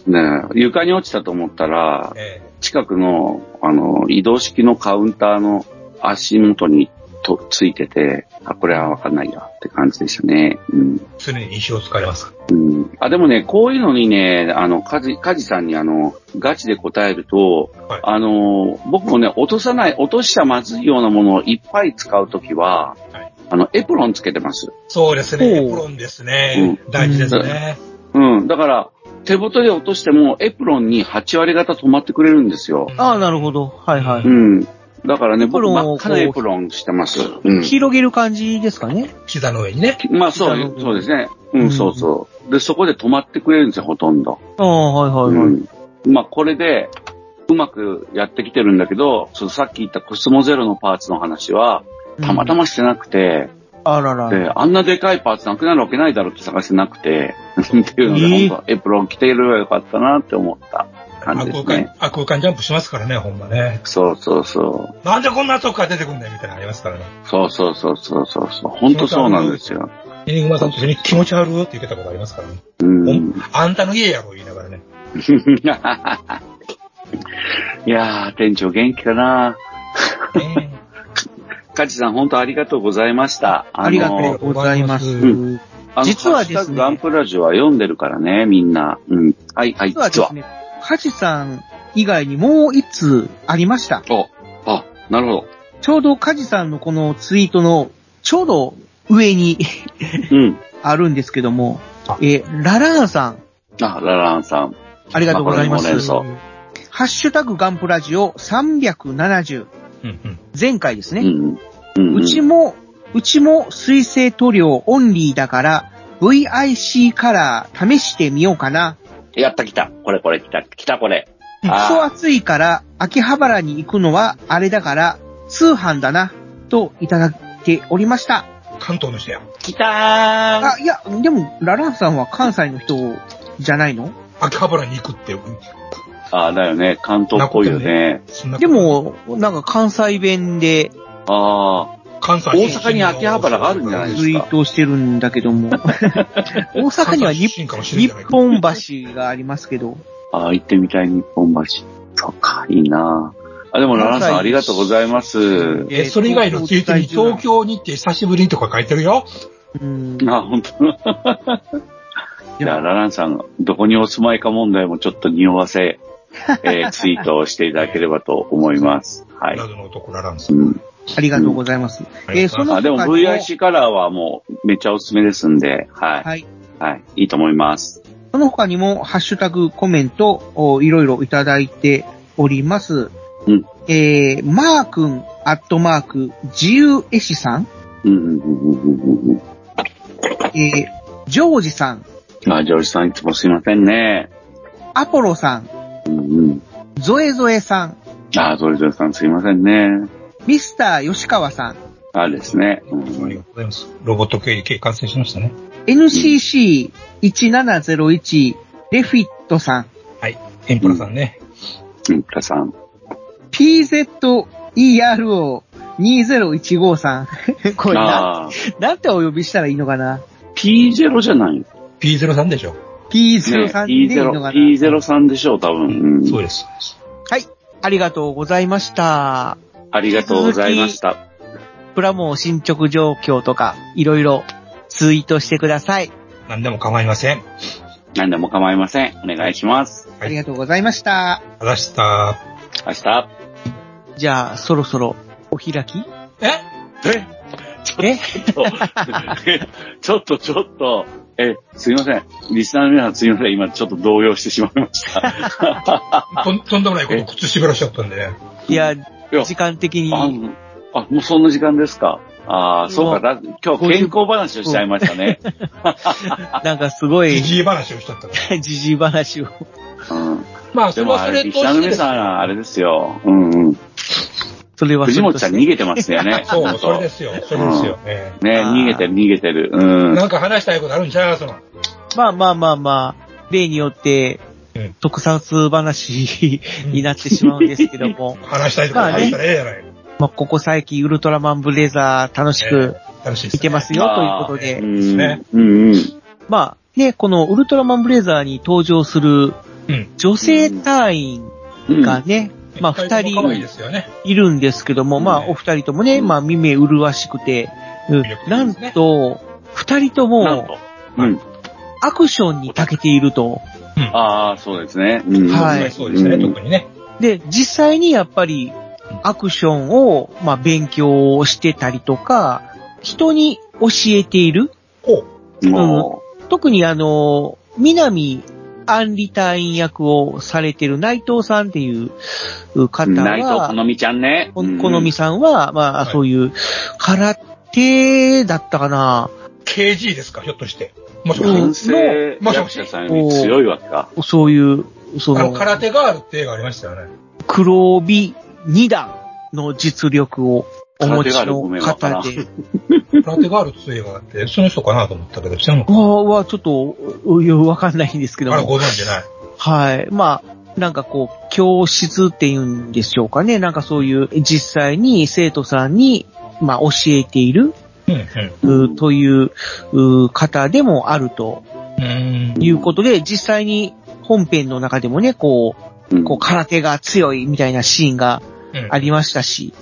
けど。ねえ床に落ちたと思ったら、え近くの、あの、移動式のカウンターの足元にとついてて、あ、これはわかんないやって感じでしたね。うん。え常に印象を使います。うん。あ、でもね、こういうのにね、あの、カジ、カジさんにあの、ガチで答えると、はいあの、僕もね、落とさない、落としちゃまずいようなものをいっぱい使うときは、はいあの、エプロンつけてます。そうですね。エプロンですね。大事ですね。うん。だから、手元で落としても、エプロンに8割方止まってくれるんですよ。ああ、なるほど。はいはい。うん。だからね、僕真っ赤なエプロンしてます。うん。広げる感じですかね？膝の上にね。まあそうそうですね。う、うんんそうそう。で、そこで止まってくれるんですよ、ほとんど。ああ、はいはいはい。うん。まあこれで、うまくやってきてるんだけど、そのさっき言ったコスモゼロのパーツの話は、たまたましてなくて、あらら。で、あんなでかいパーツなくなるわけないだろうって探してなくて、っていうので、えー本当エプロン着ていればよかったなって思った感じですね。空間、あ空間ジャンプしますからね、ほんまね。そうそうそう。なんでこんなとこから出てくんねんみたいなのありますからね。そうそうそうそうそうそう。本当そうなんですよ。エニグマさんと一緒に気持ち悪いって言ってたことありますからね。うん。あんたの家やろ言いながらね。いやー、店長元気かなねカジさん本当ありがとうございました。ありがとうございます。うあの実はですねガンプラジオは読んでるからね、みんな。うん。はい、はい、実は。実はカジさん以外にもう一通ありました。お、あ、なるほど。ちょうどカジさんのこのツイートのちょうど上にうん。あるんですけども、えーララーンさん、あ、ラランさん。ありがとうございます。ハッシュタグガンプラジオ370、うんうん。前回ですね。うん。うん。うちも、うちも水性塗料オンリーだから、VIC カラー試してみようかな。やった来た。これこれ来た。来たこれ。クソ暑いから、秋葉原に行くのはあれだから、通販だな、といただいておりました。関東の人や。来たーあ、いや、でも、ラランさんは関西の人じゃないの？秋葉原に行くって、ああ、だよね。関東っぽいよね。そんなで、も、なんか関西弁でああ、関西大阪に秋葉原があるんじゃないですツイートしてるんだけども。大阪には日。本橋がありますけど。ああ、行ってみたい日本橋。そっか、いいなあ、でも、ラランさんありがとうございます。え、それ以外のツイートに東京に行って久しぶりとか書いてるよ。うん。あ、本当。じゃあ、ラランさん、どこにお住まいか問題もちょっと匂わせ、えーツイートをしていただければと思います。はい。謎の男ラランス。うん、ありがとうございます。えーそのあ、でも VIC カラーはもうめっちゃおすすめですんで、はい。はい。はい。いいと思います。その他にも、ハッシュタグ、コメント、おいろいろいただいております。うんえー、マー君、アットマーク、自由絵師さん、うん、うん、うん、うん、うんえー、ジョージさん、うん。あ、ジョージさんいつもすいませんね。アポロさん、うん、うん。ゾエゾエさん、あ、ジョージさんすいませんね。ミスター吉川さん、あですね。うありん、がとうございます。ロボット系系完成しましたね。NCC1701、レフィットさん、はい。エンプラさんね。うん、プラさん。PZERO2015 さん。これな、ああ、なんてお呼びしたらいいのかな？P0 じゃない。ね P03 でしょ。?P0 さんでいいのかな、P0、P03 でしょう、多分。うんそうです。はい。ありがとうございました。ありがとうございました。プラモ進捗状況とか、いろいろツイートしてください。何でも構いません。何でも構いません。お願いします。ありがとうございました。あざした。明日。じゃあ、そろそろ、お開き？え？え？え？ちょっと ちょっと、え、すいません。リスナーの皆さんすいません。今ちょっと動揺してしまいました。とんとんでもないこと靴縛らしちゃったんでね。いや、いや時間的に、あ、あもうそんな時間ですか？ああ、そうか。だ今日健康話をしちゃいましたね。なんかすごいじ、じい話をしちゃったから。じじい話を。うん、まあ、そでもあれ、れはそれとしてですさん、あれですよ。うんうん。それは藤本ちゃん逃げげてますよね。そう、それですよ。それですよ。ええね逃げてる逃げてる。うん。なんか話したいことあるんちゃう？その。まあまあまあまあ、例によってうん、特撮話になってしまうんですけども、話したいことまあね話したらええやない。まあここ最近ウルトラマンブレザー楽しく楽しいです、見てますよということうで、うんうん。まあね、このウルトラマンブレザーに登場するうん。女性隊員うん。がね、まあ二人いですよね。いるんですけども、うん。まあお二人ともね、まあ耳麗しくて、なんと、二人とも。アクションに長けていると。ああ、そうですね。うん。はいそうですね、うん特にね。で、実際にやっぱりアクションを、まあ、勉強してたりとか、人に教えている。ほう。も特にあの、南安利隊員役をされてる内藤さんっていうう、方内藤は、好みちゃんね。こうん好みさんは、まあ、はいそういう、空手だったかな。KG ですか、ひょっとして。もしかうんして。男性もしもし役者さんより強いわけか。そういう、そあの、の、空手ガールって映画ありましたよね。黒帯二段の実力をお持ちの方で。空手ガールって映画があって、その人かなと思ったけど、違うのか。わは、ちょっと、わかんないんですけどあれ、も。ご存知ない。はい。まあ、なんかこう、教室っていうんでしょうかね。なんかそういう、実際に生徒さんに、まあ、教えている、というう方でもあると。いうことで、実際に本編の中でもね、こう、うん。こう、空手が強いみたいなシーンがうん。ありましたし、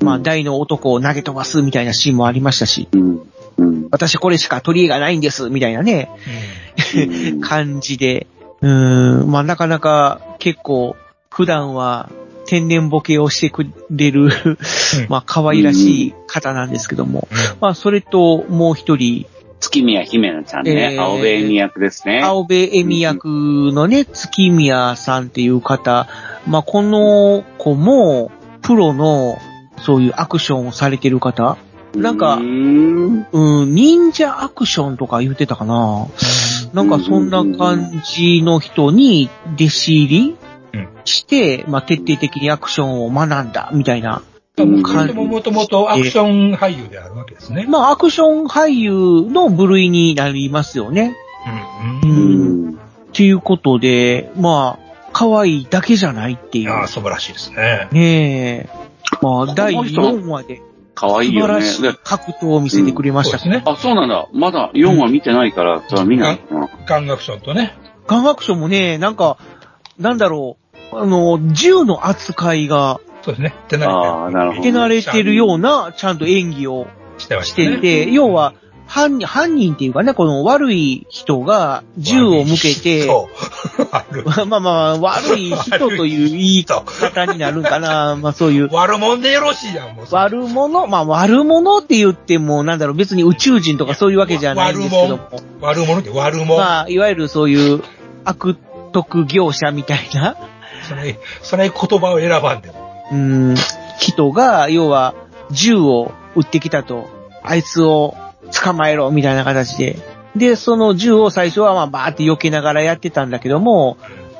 まあ、大の男を投げ飛ばすみたいなシーンもありましたし。私これしか取り柄がないんです、みたいなね、うん。感じで、うーん、まあなかなか結構普段は天然ボケをしてくれる、まあ可愛らしい方なんですけども、まあそれともう一人、月宮姫奈ちゃんね。えー青部恵美役ですね。青部恵美役のね、月宮さんっていう方、まあこの子もプロのそういうアクションをされてる方、なんかうーん。うん、忍者アクションとか言ってたかな。なんかそんな感じの人に弟子入りうんして、まあ徹底的にアクションを学んだみたいな。ももともとアクション俳優であるわけですね。まあアクション俳優の部類になりますよね。うん。ううん。ん。っていうことで、まあ、可愛いだけじゃないっていう。ああ、素晴らしいですね。ねえ。まあ、第4話で可愛いよね。素晴らしいで格闘を見せてくれましたそうですね。あ、そうなんだ。まだ4話見てないから、それは見ないな。ガンガクションとね。ガンアクションもね、なんか、なんだろう、あの、銃の扱いがそうですね。手慣れてああ、なるほど。手慣れてるような、ちゃんと演技をしてまししたてね。て、要は、犯人、犯人っていうかね、この悪い人が銃を向けて、そう。ある。まあまあ、悪い人という言い方になるんかな。まあそういう。悪者でよろしいやん、もう。悪者？まあ悪者って言っても、なんだろう、別に宇宙人とかそういうわけじゃないんですけども。悪者って悪者。まあ、いわゆるそういう悪徳業者みたいな、それ、それ言葉を選ばんでも。うーん、人が、要は、銃を撃ってきたと、あいつを捕まえろ、みたいな形で。で、その銃を最初はまあバーって避けながらやってたんだけども、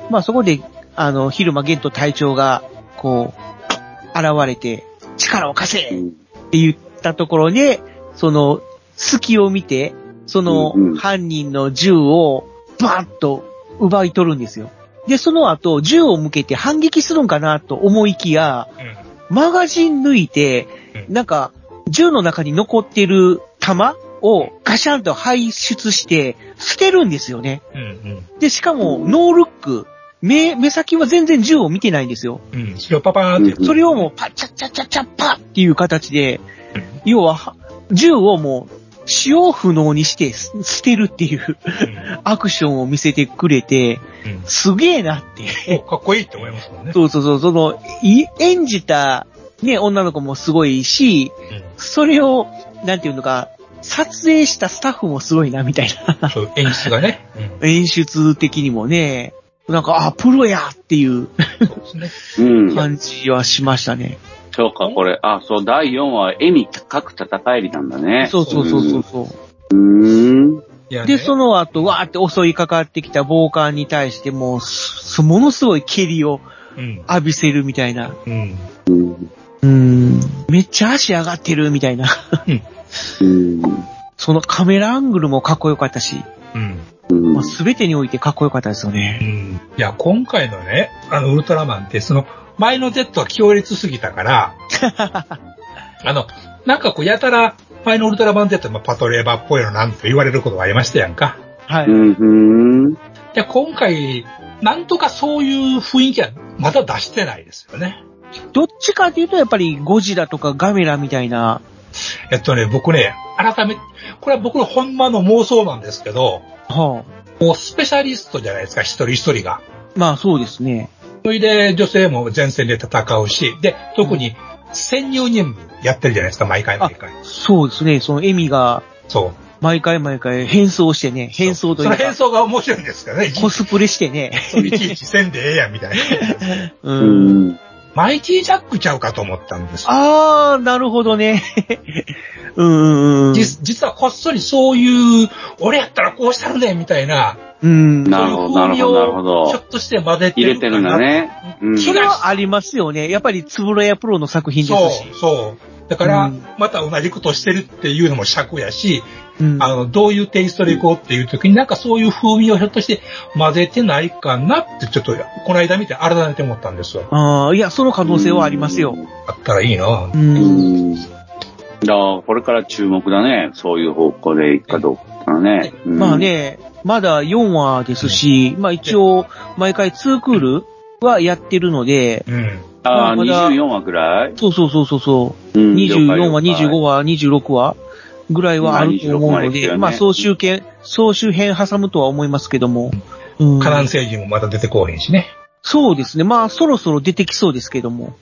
まあそこで、あの、昼間ゲント隊長が、こう、現れて、力を貸せうんって言ったところで、その、隙を見て、その犯人の銃をバーッと奪い取るんですよ。で、その後、銃を向けて反撃するんかなと思いきや、マガジン抜いて、うんなんか、銃の中に残ってる弾をガシャンと排出して捨てるんですよね。うんで、しかも、ノールック。目、目先は全然銃を見てないんですよ。うん。うん。それをパパーンってうんそれをもうパッチャッチャッチャッチャッパッっていう形で、要は、は銃をもう、使用不能にしてす捨てるっていうアクションを見せてくれて、すげえなって。おかっこいいって思いますもんね。そうそうそう、その、い演じた、ね、女の子もすごいし、それを、なんていうのか、撮影したスタッフもすごいな、みたいな。そう、演出がね。うん。演出的にもね、なんか、あ、プロやっていうそうですね。うん。感じはしましたね。そうか、これ、あ、そう、第4話、笑み各戦えりなんだね。そうそうそうそうそう。ん。で、その後、わーって襲いかかってきた暴漢に対してもう、すものすごい蹴りをうん。浴びせるみたいな。うん。うん。うーん。めっちゃ足上がってるみたいな。うん。そのカメラアングルもかっこよかったし、うん。うんまあ、全てにおいてかっこよかったですようね。ん。いや、今回のね、あの、ウルトラマンって、その、前の Z は強烈すぎたから、あの、なんかこう、やたら、前のウルトラマン Z もパトレーバーっぽいのなんて言われることがありましたやんか。はい。で、今回、なんとかそういう雰囲気はまだ出してないですよね。どっちかっていうと、やっぱりゴジラとかガメラみたいな、えっとね、僕ね、改め、これは僕のほんまの妄想なんですけど、はあ、もうスペシャリストじゃないですか、一人一人が。まあそうですね。それで女性も前線で戦うし、で、特に潜入任務やってるじゃないですか、毎回毎回。そうですね。そのエミが、そう。毎回毎回変装してね、変装といそうの変か、装が面白いんですからね。コスプレしてね。いちいちせんでええやん、みたいな。う。うんん。マイティジャックちゃうかと思ったんですよ。あー、なるほどね。うん。実実はこっそりそういう、俺やったらこうしたるねんみたいな、うん。なるほどなるほどなるほどちょっとして混ぜて入れてるんだね。うん。それはありますよね。やっぱりつぶらやプロの作品ですし。そう、そう。だから、うんまた同じことしてるっていうのも尺やし、うんあの、どういうテイストでいこうっていう時になんかそういう風味をひょっとして混ぜてないかなってちょっと、この間見て改めて思ったんですよ。ああ、いや、その可能性はありますよ。あったらいいなう。うんん。だこれから注目だね。そういう方向でいくかどうかね。うんまあ。ね、まだ4話ですし、まあ一応、毎回2クールはやってるので、うん。ああ、まだ24話ぐらい？そうそうそうそうそう、うん24話、了解25話、26話ぐらいはあると思うまあの26まで来てるよねで、まあ総集編、総集編挟むとは思いますけども。うんカナン星人もまだ出てこうへんしね。そうですね。まあそろそろ出てきそうですけども。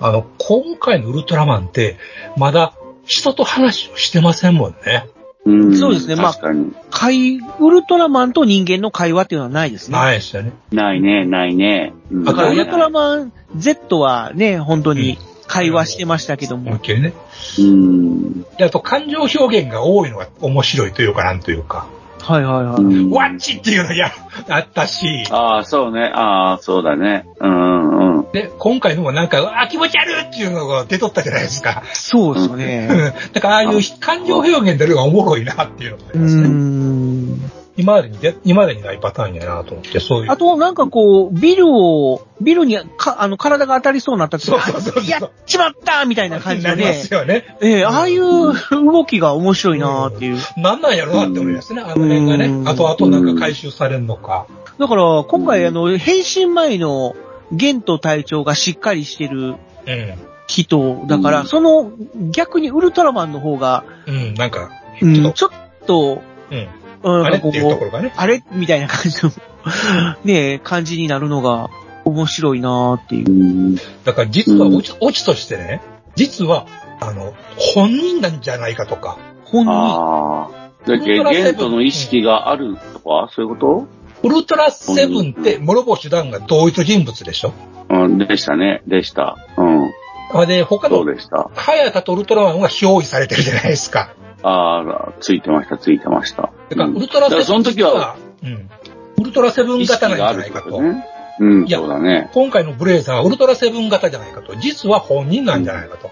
あの、今回のウルトラマンって、まだ人と話をしてませんもんね。うんそうですねまかに。会、ウルトラマンと人間の会話っていうのはないですね。ないですよね。ないね、ないね。うんだから、ウルトラマン Z はね、本当に会話してましたけども。思いっきりね。うん。で、あと感情表現が多いのが面白いというかなんというか。はいはいはい。うんワッチっていうのや、あったし、ああ、そうね。ああ、そうだね。うんうん。で、今回のもなんか、あ、気持ち悪いっていうのが出とったじゃないですか。そうですね。んだから、ああいう感情表現出るのがおもろいなっていうのがありますね。ん。今までにで、今までにないパターンやなと思って、そういう。あと、なんかこう、ビルを、ビルにか、あの、体が当たりそうになった時そうそうそうやっちまったみたいな感じでなりまね。すよね。ええああいう動きが面白いなっていう。なんなんやろなって思いますね、あの辺がね。うん後々なんか回収されるのか。だから、今回あの、変身前のゲント隊長がしっかりしてるうん。人だから、うんその逆にウルトラマンの方が、うん、なんか、うんちょっとちょっと、うん。うんあれっていうとこころがねう。あれみたいな感じの、ね感じになるのが面白いなっていうう。ん。だから実はオチ、オチとしてね、実は、あの、本人なんじゃないかとか、本人。ああ。で、ゲゲントの意識があるとか、そういうこウルトラセブンって諸星団が同一人物でしょ？とうん、でしたね。でした。うん。あで、他の、そうでした。早田とウルトラマンは憑依されてるじゃないですか。ああ、ついてました、ついてました。だから、うんウルトラセブンその時は、うん。ウルトラセブン型なんじがあるってゃないかと。うん、いやそうだね。今回のブレイザーはウルトラセブン型じゃないかと。実は本人なんじゃないかと。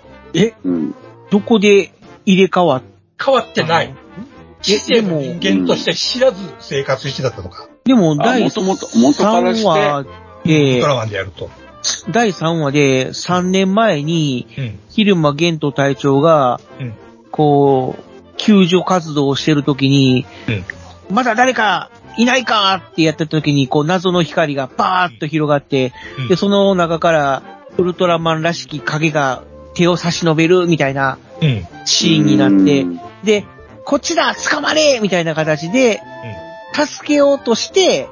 うん。どこで入れ替わっ変わってない。知性も人間として知らず生活してたとか、でも、あ第もともと、元からし3て、話ウルでト、ラマンでやると。第3話で3年前に、うん。昼間玄斗隊長が、うんこう、救助活動をしてるときに、うんまだ誰かいないかってやったときに、こう謎の光がパーッと広がって、うんで、その中からウルトラマンらしき影が手を差し伸べるみたいなうん。シーンになってうん、で、こっちだ捕まれみたいな形で、助けようとして。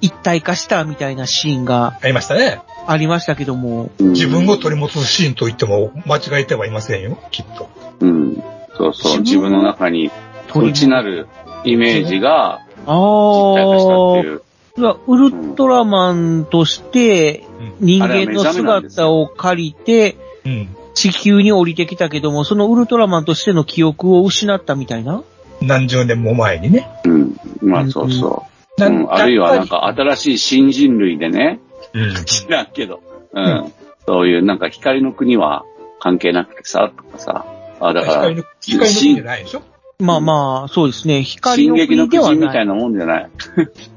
一体化したみたいなシーンがありましたね。ありましたけども、うん自分を取り持つシーンと言っても間違えてはいませんよ、きっと。うん。そうそう、自分の中に内なるイメージがあ実体化したってーいう。いやウルトラマンとしてうん。人間の姿を借りてうん。地球に降りてきたけども、そのウルトラマンとしての記憶を失ったみたいな？何十年も前にね。うん。まあそうそう。なうん、あるいはなんか新しい新人類でね、うん。知らんけど、うん。うそういうなんか光の国は関係なくてさ、とかさ。あ、だから光、の、光の国じゃないでしょ？まあまあ、そうですね。光の進撃の国ではない。国みたいなもんじゃない。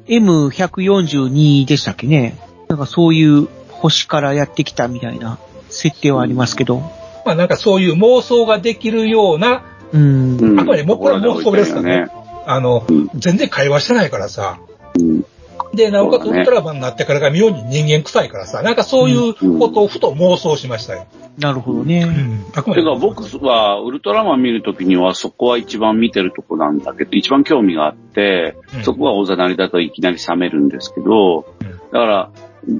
M142 でしたっけね。なんかそういう星からやってきたみたいな設定はありますけど。まあなんかそういう妄想ができるような、うん。うんあくまでもうこれは妄想ですよね。あのうん、全然会話してないからさ。うん。で、なおかつウルトラマンになってからが妙に人間臭いからさ、なんかそういうことをふと妄想しましたよ。なるほどうね。ん。あくまでてか僕はウルトラマン見るときにはそこは一番見てるとこなんだけど、一番興味があって、うんそこがおざなりだといきなり冷めるんですけど、うんだから、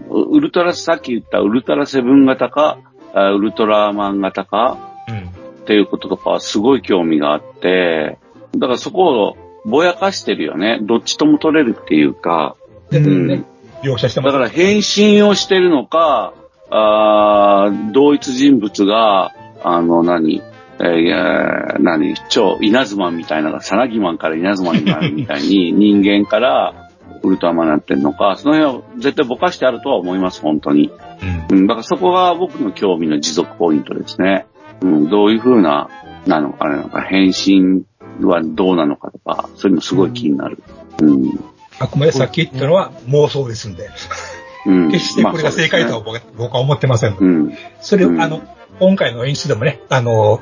ウウルトラ、さっき言ったウルトラセブン型か、あウルトラマン型かうん。っていうこととかはすごい興味があって、だからそこをぼやかしてるよね。どっちとも取れるっていうか、描写してます。だから変身をしてるのか、あー同一人物が、あの何、えー何、超稲妻みたいな、さなぎマンから稲妻になるみたいに 人間からウルトラマンになってるのか、その辺は絶対ぼかしてあるとは思います、本当に。うん。うん、だからそこが僕の興味の持続ポイントですね。うん、どういう風な、なのか、あれなのか、変身はどうなのかとか、そういうのすごい気になる。うん。あくまでさっき言ったのは妄想ですんで。うん。決してこれが正解とは僕僕は思ってませんので。うん。それを、うんあの、今回の演出でもね、あの、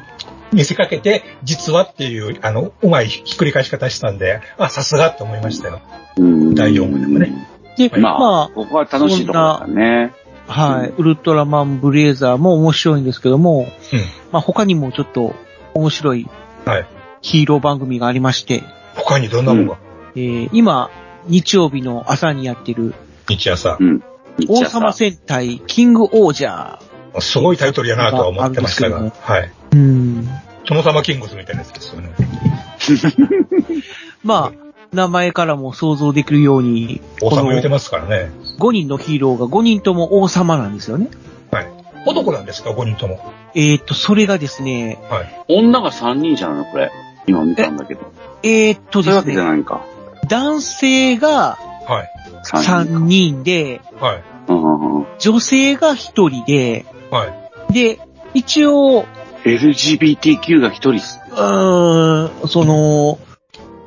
見せかけて、実はっていう、あの、うまいひっくり返し方したんで、あ、さすがって思いましたよ。うん。第四話でもね。で、まあ、まここは楽しいところだね。あ、はい。ウルトラマンブレイザーも面白いんですけども、うん。まあ他にもちょっと面白いはい。ヒーロー番組がありまして、他にどんなものが、えー今、日曜日の朝にやってる日朝う、ん。王様戦隊キングオージャー。すごいタイトルやなとは思ってましたが、はい。うん。殿様キングスみたいなやつですよね。まあ、名前からも想像できるように、王様言うてまますからね。5人のヒーローが5人とも王様なんですよね。はい。男なんですか、5人とも？えーっと、それがですね、はい。女が3人じゃないのこれ。今見たんだけど。えーっとですそういうわけじゃね、ないんか。男性がはい。3人で。女性が1人で、はい。で、一応、LGBTQ が1人。うーん、その、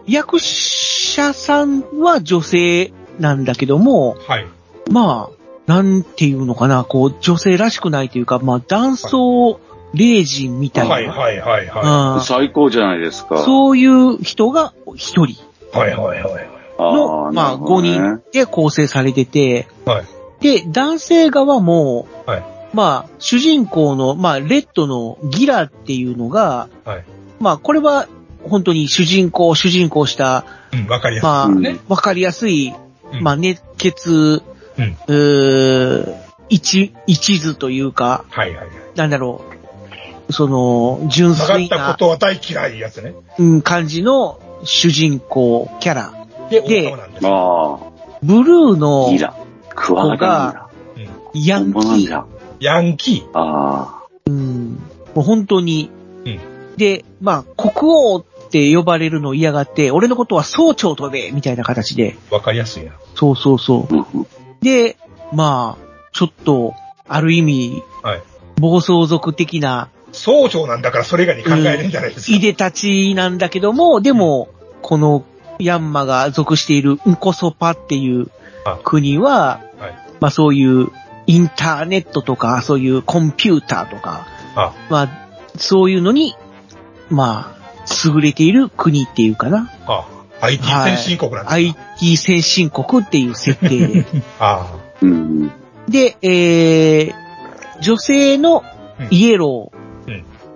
役者さんは女性なんだけども、はい。まあ、なんていうのかな、こう、女性らしくないというか、まあ、男装霊人みたいな、はいはいはいはあー最高じゃないですか。そういう人が一人い。はいはいはい。の、あーまあ、なるほどね5人で構成されてて、はい。で、男性側も、はい。まあ、主人公の、まあ、レッドのギラっていうのが、はい。まあ、これは、本当に主人公、主人公した、うん、わかりやすい。まあ、うんね、わかりやすい、うんまあ、熱血、うんうー一、一途というか、はいはいはい。なんだろう、その、純曲がったこ粋な、とは大嫌いやつね。うん、感じの主人公キャラ。で、でブルーのあ、ギラ。クワガタなんだ。ヤンキー。ヤンキー。あうん、もう本当に。うんで、まあ、国王って呼ばれるのを嫌がって、俺のことは総長とべみたいな形で。わかりやすいな。そうそうそう。で、まあ、ちょっと、ある意味、はい。暴走族的な、総長なんだからそれ以外に考えるんじゃないですか。いでたちなんだけども、でも、このヤンマが属しているンコソパっていうあ国は、はい。まあそういうインターネットとか、そういうコンピューターとか、あ、まあそういうのに、まあ、優れている国っていうかな。あ、IT 先進国なんですか、IT 先進国っていう設定。あうんうん。で、えー、女性のイエロー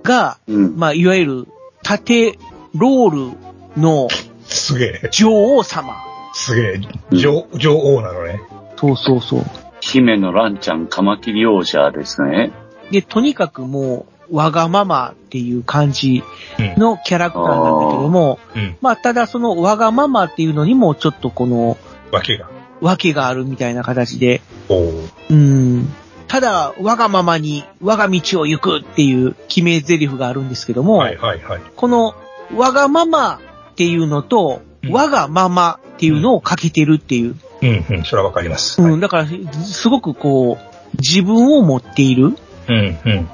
が、うん。まあいわゆる縦ロールのあ、すげえ、女王様。すげえ、女、女王なのね。そうそうそう。姫のランちゃん、カマキリ王者ですね。で、とにかくもう、わがままっていう感じうん。のキャラクターなんだけども、うん。まあ、ただそのわがままっていうのにもちょっとこの、わけが。訳があるみたいな形で、おーうん。ただ、我がままに我が道を行くっていう決め台詞があるんですけども、はいはいはい。このわがままっていうのと、うん我がままっていうのをかけてるっていう。うんうん、それはわかります。うん、だから、すごくこう、自分を持っている、うんうん。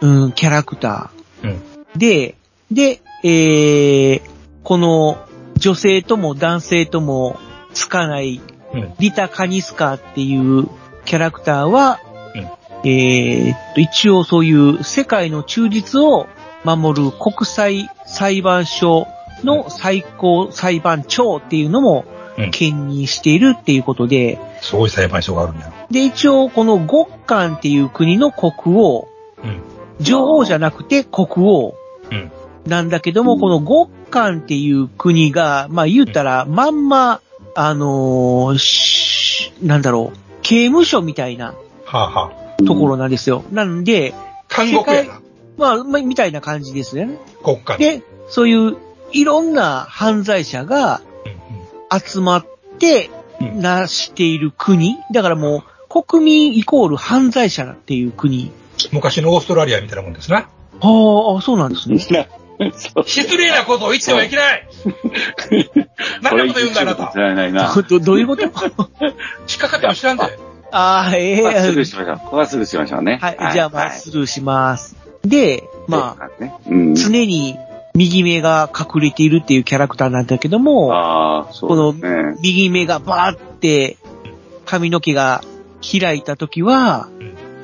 うん、キャラクター。うんで、で、えー、この女性とも男性ともつかないうん。リタ・カニスカっていうキャラクターは、うん。えーっと、一応そういう世界の中実を守る国際裁判所の最高裁判長っていうのもうん。兼任しているっていうことで、すごい裁判所があるんだ。よ。で、一応この極寒っていう国の国王、うん。女王じゃなくて国王。うん。なんだけども、この極寒っていう国が、まあ言うたら、まんま、あのーしなんだろう、刑務所みたいなはあはあ。ところなんですよ。なんで、監獄やな。まあ、まあ、みたいな感じですよね。国家の。で、そういう、いろんな犯罪者が集まって、うんなしている国。だからもう、国民イコール犯罪者っていう国。昔のオーストラリアみたいなもんですな。ああ、そうなんですね。失礼なことを言ってはいけない何なこと言うんだあなた知。らないな。ど、どういうこと？引っかかっても知らんで。ああ、ええここはすぐしましょう。ここはすぐしましょうね。はい、じゃあまあ、はいスルーします。で、まあ、あ、ね、うん。常に右目が隠れているっていうキャラクターなんだけども、ああ、そうですね。右目がバーって髪の毛が開いた時は、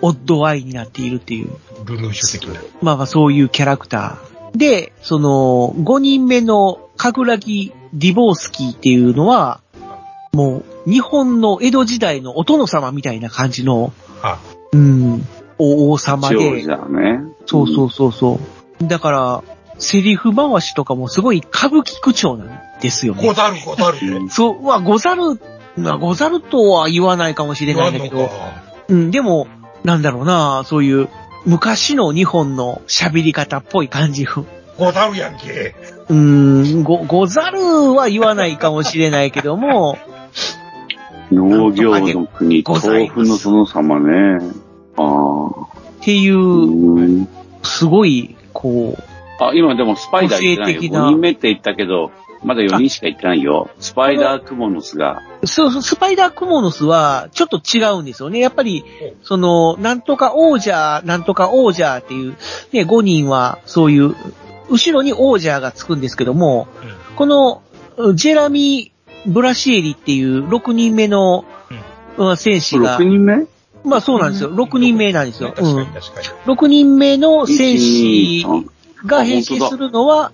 オッドアイになっているっていう、ルルーシュ的な。まあまあそういうキャラクター。で、その、5人目のカグラギ・ディボースキーっていうのは、もう、日本の江戸時代のお殿様みたいな感じの、あ、うん、お王様でジ、だね。そうそうそうそう。だから、セリフ回しとかもすごい歌舞伎口調なんですよね。ござるござる。うん。そう、うわ、ござる、まあ、ござるとは言わないかもしれないんだけど、か。うん、でも、なんだろうな、そういう、昔の日本の喋り方っぽい感じ。ござるやんけ。うーん、ご、ござるは言わないかもしれないけども、農業の国、豆腐の殿様ね。ああ。っていうう、ん。すごい、こう、あ、今でもスパイダー行ってないよ。個性的な5人目って言ったけど、まだ4人しか行ってないよ。スパイダークモノスが。そうそう、スパイダークモノスは、ちょっと違うんですよね。やっぱり、その、なんとか王者、なんとか王者っていう、ね、5人は、そういう、後ろに王者がつくんですけども、この、ジェラミー・ブラシエリっていう6人目の、うん戦士が、6人目？まあそうなんですよ。6人目なんですよ。確かうんに確かに。6人目の戦士1 2 3が変身するのは、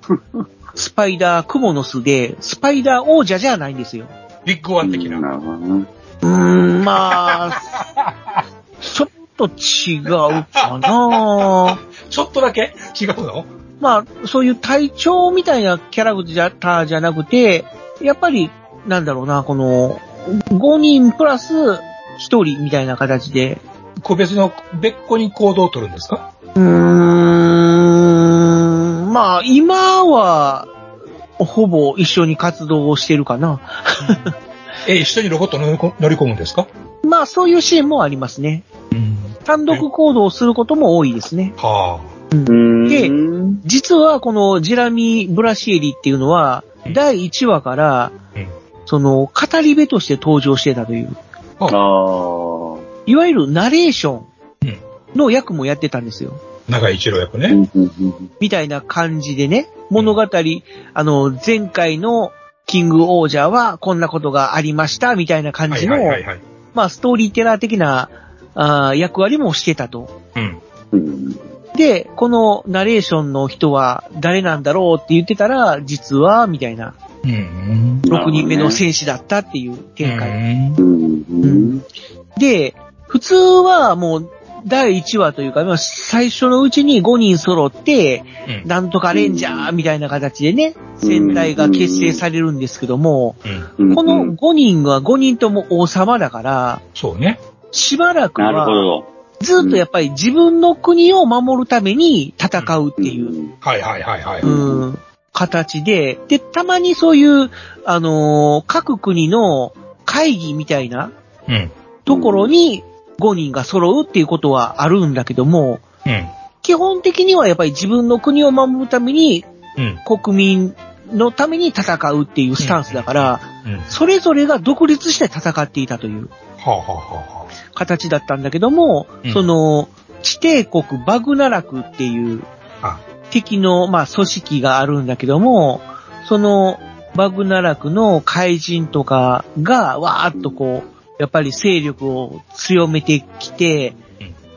スパイダークモノスで、スパイダー王者じゃないんですよ。ビッグワン的な。なるほどね。うーん、まあ、ちょっと違うかなちょっとだけ？違うの？まあ、そういう隊長みたいなキャラクターじゃなくて、やっぱり、なんだろうな、この、5人プラス1人みたいな形で、個別の別個に行動を取るんですか？うーん、まあ、今は、ほぼ一緒に活動をしてるかな。え、一緒にロボット乗り込むんですか？まあ、そういうシーンもありますね。うん。単独行動をすることも多いですね。はで、実はこのジェラミー・ブラシエリっていうのは、第1話から、うんその、語り部として登場してたという、ああ。いわゆるナレーションの役もやってたんですよ。あ。長井一郎役ね。みたいな感じでね、物語、あの、前回のキング王者はこんなことがありました、みたいな感はいじの。まあ、ストーリーテラー的なあー役割もしてたと。うん。うんで、このナレーションの人は誰なんだろうって言ってたら、実は、みたいな、うん。6人目の戦士だったっていう展開。で、普通はもう、第1話というか、まあ最初のうちに5人揃って、うんなんとかレンジャーみたいな形でね、戦隊が結成されるんですけども、うん。うんこの5人が5人とも王様だから、そうね。しばらくはど。ずっとやっぱり自分の国を守るために戦うっていう、はいはいはいはい。うん、形で、で、たまにそういう、あのー各国の会議みたいなうん。ところに5人が揃うっていうことはあるんだけども、うん。基本的にはやっぱり自分の国を守るためにうん。国民のために戦うっていうスタンスだから、うん。それぞれが独立して戦っていたという形だったんだけども、うんその、地帝国バグナラクっていうあ敵の、まあ、組織があるんだけども、そのバグナラクの怪人とかがわーっとこう、やっぱり勢力を強めてきて、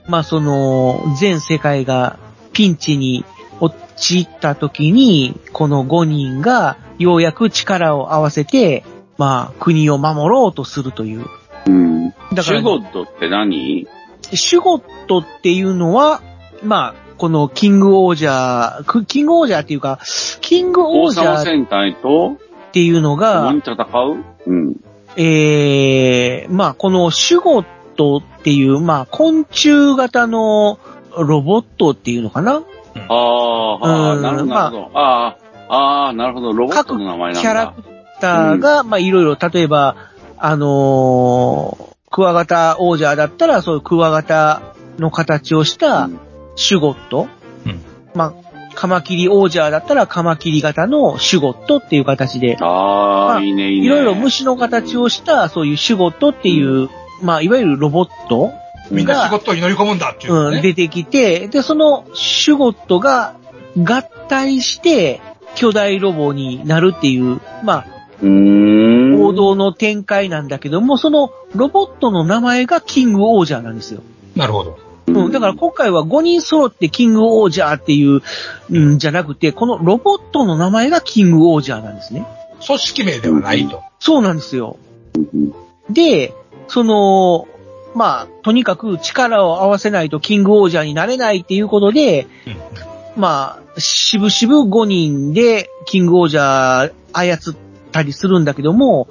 まあその、全世界がピンチに陥った時に、この5人がようやく力を合わせて、まあ国を守ろうとするという。うん。だからシュゴットって何？シュゴットっていうのは、まあ、このキングオージャー、くキングオージャーっていうか、キングオ王ージャーっ様戦隊と？ていうのが共に、戦う？うん。ええまあ、このシュゴットっていう、まあ、昆虫型のロボットっていうのかな？ああ、はあ、うんなるほど、なるほど。ああ、ああ、なるほど。ロボットの名前なんだ。キャラクターが、まあ、いろいろ、例えば、あのークワガタ王者だったら、そういうクワガタの形をしたうんシュゴット？うんまあ、カマキリ王者だったらカマキリ型のシュゴットっていう形で、ああ、まあいいね、いいね。いろいろ虫の形をした、そういうシュゴットっていう、まあ、いわゆるロボットみんな仕事に乗り込むんだっていうのうん、ね。出てきて、で、そのシュゴットが合体して巨大ロボになるっていう、まあ。王道の展開なんだけども、そのロボットの名前がキングオージャーなんですよ。なるほど。うん、だから今回は5人揃ってキングオージャーっていう、うん、じゃなくて、このロボットの名前がキングオージャーなんですね。組織名ではないと。そうなんですよ。うんで、その、まあ、とにかく力を合わせないとキングオージャーになれないっていうことで、うんまあ、しぶしぶ5人でキングオージャー操ったりするんだけども、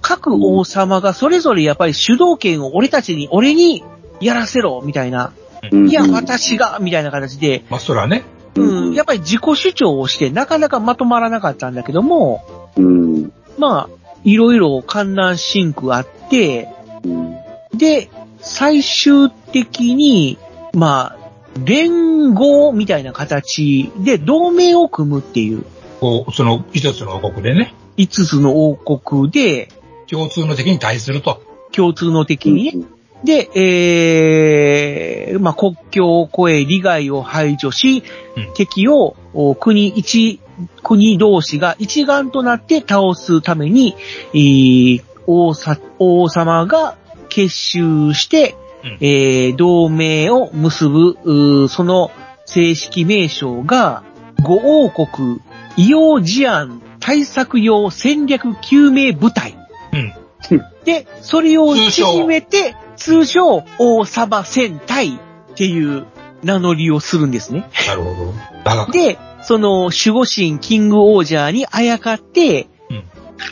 各王様がそれぞれやっぱり主導権を俺たちに、俺にやらせろ、みたいな。うん。いや、私が、みたいな形で、まあ、それはね。うん、やっぱり自己主張をしてなかなかまとまらなかったんだけども、うん。まあ、いろいろ観覧シンクあって、うん。で、最終的に、まあ、連合みたいな形で同盟を組むっていう、こう、その一つの王国でね、5つの王国で共通の敵に対すると。共通の敵にね、で、えー、まあ、国境を越え利害を排除し、うん敵をお国一国同士が一丸となって倒すために、えー王さ王様が結集して、うんえー同盟を結ぶ、その正式名称が、五王国異様事案対策用戦略救命部隊。うん。で、それを縮めて、通称王様戦隊っていう名乗りをするんですね。なるほど。で、その守護神キングオージャーにあやかって、うん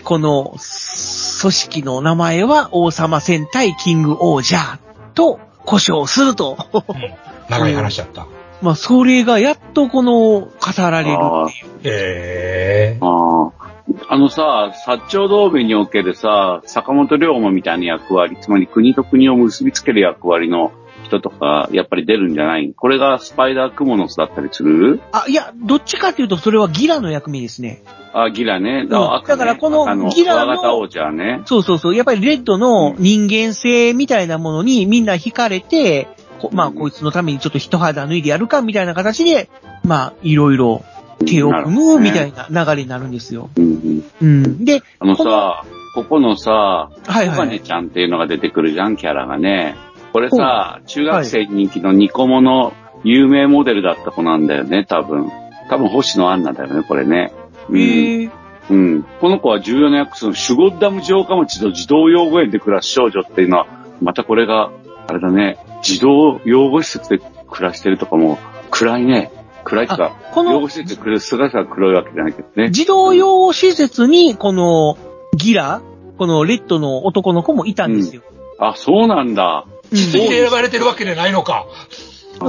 この組織の名前は王様戦隊キングオージャーと故障すると。うん長い話だった。まあ、それがやっとこの語られるあっていう。ええああ。あのさ、薩長同盟におけるさ、坂本龍馬みたいな役割、つまり国と国を結びつける役割の人とか、やっぱり出るんじゃない？これがスパイダークモノスだったりする？あ、いや、どっちかっていうとそれはギラの役目ですね。あ、ギラね。んだからこのあギラの王者ね。そうそうそう。やっぱりレッドの人間性みたいなものにみんな惹かれて、こまあ、こいつのためにちょっと一肌脱いでやるかみたいな形で、まあ、いろいろ手を組むみたいな流れになるんですよ。うんうんうん。で、あのさ、ここのさ、はいはいちゃんっていうのが出てくるじゃん、キャラがね。これさ、中学生に人気のニコモの有名モデルだった子なんだよね、多分。多分星野アンナだよね、これね。うん。えーうん。この子は重要な役するシュゴッダム城下町の児童養護園で暮らす少女っていうのは、またこれが、あれだね、児童養護施設で暮らしてるとかも、暗いね。暗いか、この養護施設で暮らす姿が黒いわけじゃないけどね。児童養護施設に、このギラ、このレッドの男の子もいたんですよ。あ、そうなんだ。うん実績で選ばれてるわけじゃないのか。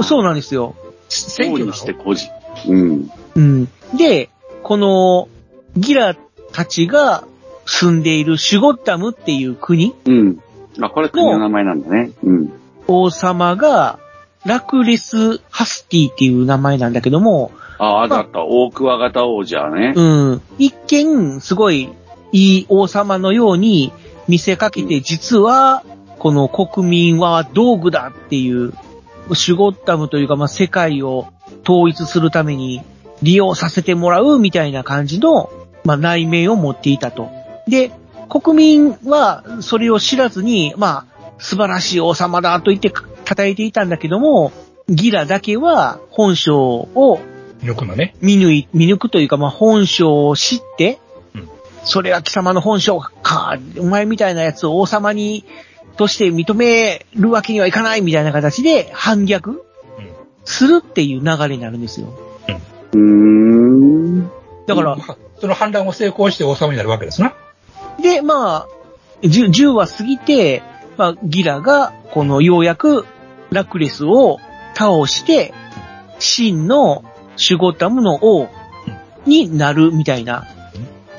そうなんですよ。選挙なにしての孤児。うん。うん。で、このギラたちが住んでいるシュゴッタムっていう国、うん。あ、これ国の名前なんだね。うん。王様がラクレス・ハスティっていう名前なんだけども、あ、あだった。大クワガタ王者ね。うん。一見、すごいいい王様のように見せかけて、実は、この国民は道具だっていう、シュゴッタムというか、まあ、世界を統一するために利用させてもらうみたいな感じの、まあ、内面を持っていたと。で、国民はそれを知らずに、まあ、素晴らしい王様だと言って叩いていたんだけども、ギラだけは本性をよくのね。見抜い、見抜くというか、まあ、本性を知って、うんそれは貴様の本性か、お前みたいなやつを王様に、として認めるわけにはいかないみたいな形で反逆するっていう流れになるんですよ。うーん。だから、その反乱を成功して王様になるわけですな。で、まあ、10, 10話過ぎて、まあ、ギラが、この、ようやく、ラクレスを倒して、真のシュゴタムの王になるみたいな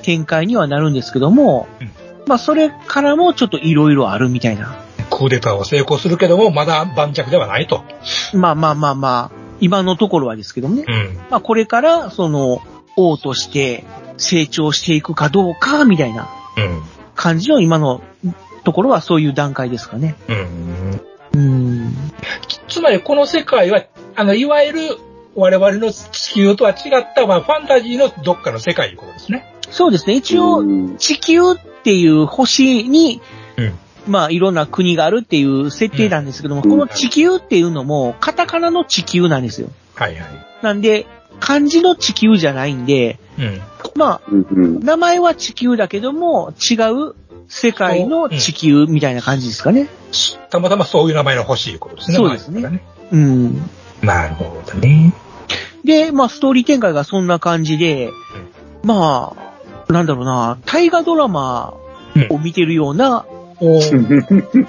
展開にはなるんですけどもうん、まあ、それからもちょっといろいろあるみたいな。クーデターを成功するけども、まだ盤石ではないと。まあまあまあまあ、今のところはですけどもね。うん。まあ、これから、その、王として成長していくかどうか、みたいなうん。感じの今のところはそういう段階ですかね。うん。うん。つまりこの世界は、あの、いわゆる我々の地球とは違った、まあ、ファンタジーのどっかの世界いうことですね。そうですね。一応、うん地球っていう星に、うんまあ、いろんな国があるっていう設定なんですけども、うんこの地球っていうのも、カタカナの地球なんですよ。はいはい。なんで、漢字の地球じゃないんで、うん。まあ。名前は地球だけども、違う世界の地球みたいな感じですかね。たまたまそういう名前の欲しいことですね。そうですね前からうん。なるほどね。で、まあ、ストーリー展開がそんな感じで、まあ、なんだろうな、大河ドラマを見てるような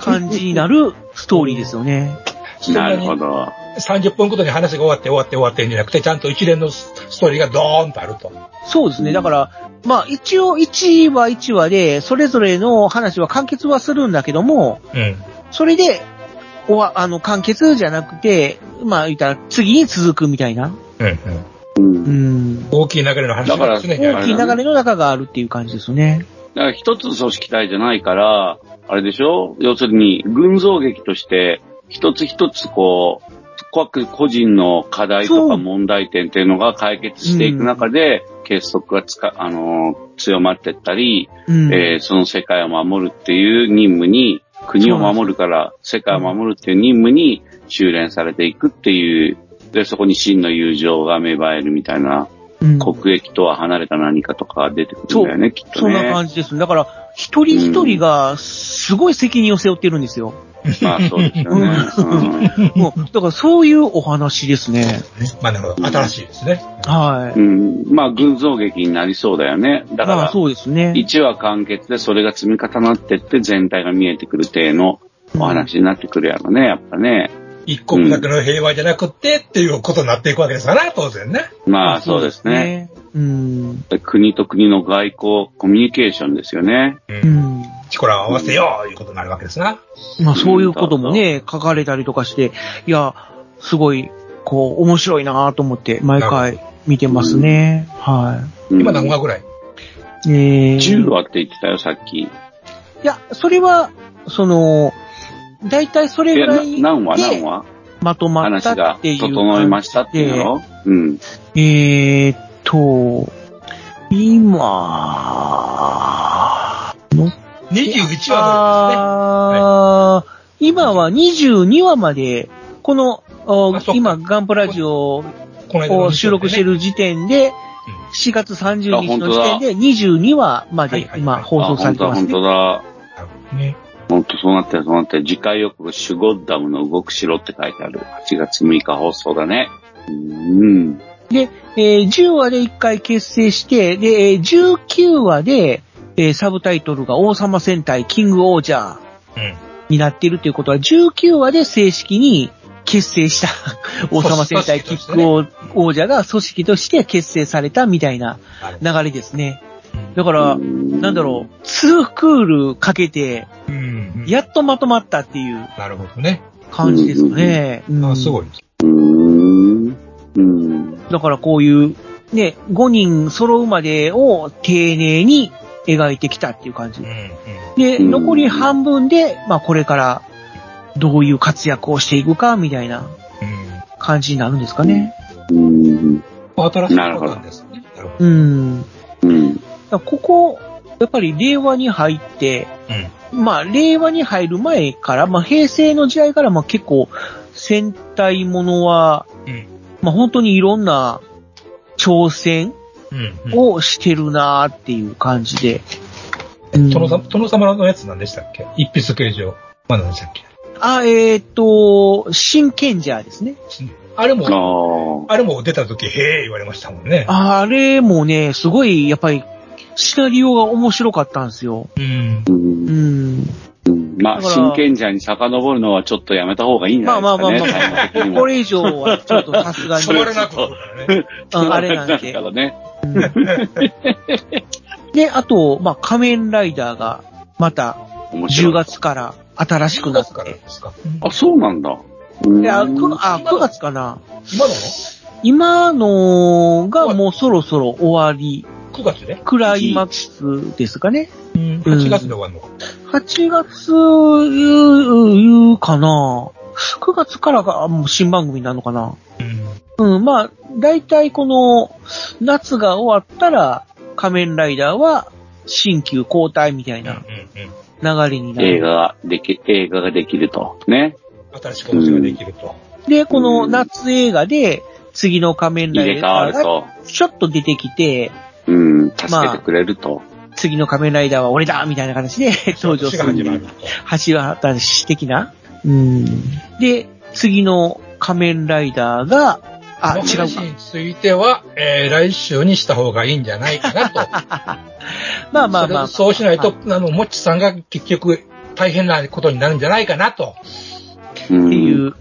感じになるストーリーですよね。なるほど。30分ごとに話が終わって終わって終わってんじゃなくて、ちゃんと一連のストーリーがドーンとあると。そうですね。だから、まあ一応1話1話で、それぞれの話は完結はするんだけども、うん。それで、おわあの、完結じゃなくて、まあ言ったら次に続くみたいな、うんう。うんん、大きい流れの話だからが常にある。大きい流れの中があるっていう感じですよね。だから一つの組織体じゃないから、あれでしょ？要するに、群像劇として、一つ一つこう、各個人の課題とか問題点っていうのが解決していく中で、結束がつか、あの、強まってったり、うん。えーその世界を守るっていう任務に、国を守るから世界を守るっていう任務に修練されていくっていう、で、そこに真の友情が芽生えるみたいな、うん国益とは離れた何かとかが出てくるんだよね、きっとそんなね。感じです。だから、一人一人がすごい責任を背負ってるんですよ。まあそうですよね。うんもう、だからそういうお話ですね。まあなるほど。新しいですね。はい。うん、まあ、群像劇になりそうだよね。だから、まあそうですね。1話完結でそれが積み重なってって全体が見えてくる体のお話になってくるやろね、やっぱね。一国だけの平和じゃなくてっていうことになっていくわけですから、当然ね。まあそうですね。。うん。国と国の外交、コミュニケーションですよね。う。うんん。力を合わせよういうことになるわけですな。まあそういうこともね、書かれたりとかして、いや、すごい、こう、面白いなと思って、毎回見てますね。はうん今何話ぐらい？い。えー、10話って言ってたよ、さっき。いいや、それは、その、だいたいそれぐや、らいな何話何で話まとまった話がっていう。整いましたっていうの？うん。えーっと、今、の21話あー今は22話まで、この、今、ガンプラジオを収録してる時点で、4月30日の時点で22話まで今放送されてますね。あ本当だ、なるほどね。本当そうなってる、そうなってる。次回予告、シュゴッダムの動く城って書いてある。8月6日放送だね。うん。で、えー10話で1回結成して、で、えー19話で、えーサブタイトルが王様戦隊キングオージャーうん。になっているということは、19話で正式に結成した 王様戦隊キック王王者が組織として結成されたみたいな流れですね。だから、なんだろう、2クールかけて。やっとまとまったっていうなるほどね。感じですかね。うんあ、すごい。だからこういう、ね、5人揃うまでを丁寧に描いてきたっていう感じうん。。うん。で、うん残り半分で、まあこれからどういう活躍をしていくかみたいなうん。感じになるんですかね。うん。新しいパターンですね。なるほうん。うん。ここ、やっぱり令和に入って、ど。まあ令和に入る前から、まあ平成の時代からまあ結構戦隊ものは、うんまあ本当にいろんな挑戦うん。うん。をしてるなーっていう感じで。殿様、殿様のやつ何でしたっけ？一筆形状。まあ何でしたっけ？あ、えっ、と、真剣ジャーですね。あれも、ああれも出た時、へえ言われましたもんね。あれもね、すごい、やっぱり、シナリオが面白かったんですよ。うん。う。ん。まあ、真剣者に遡るのはちょっとやめた方がいいんじゃないあまあまあまあ、ですかね。タイム的にもこれ以上はちょっとさすがに。染まらなくね。あれなんでからね。で、あと、まあ、仮面ライダーが、また、10。月から新しくなっ10月から。ですか。あ、そうなんだ。いや、くあ、9月かな。今の今のがもうそろそろ終わり、9月でクライマックスですかね。うん。8月で終わるのか。8月、いう、いうかな。9月からがもう新番組になるのかな。うん。うん、まあ、大体この、夏が終わったら、仮面ライダーは、新旧交代みたいうん。うん。なうん。流れになる。映画ができ、映画ができると。ね。新しく話ができると。で、この夏映画で、次の仮面ライダーが。ちょっと出てきて、うん。助けてくれると。次の仮面ライダーは俺だみたいな形で登場する。橋渡し的な。うん。で、次の仮面ライダーが、あ、違うか。については、えー、来週にした方がいいんじゃないかなと。まあまあまあ。それそうしないと、あの、もっちさんが結局大変なことになるんじゃないかなと。うん。っていう。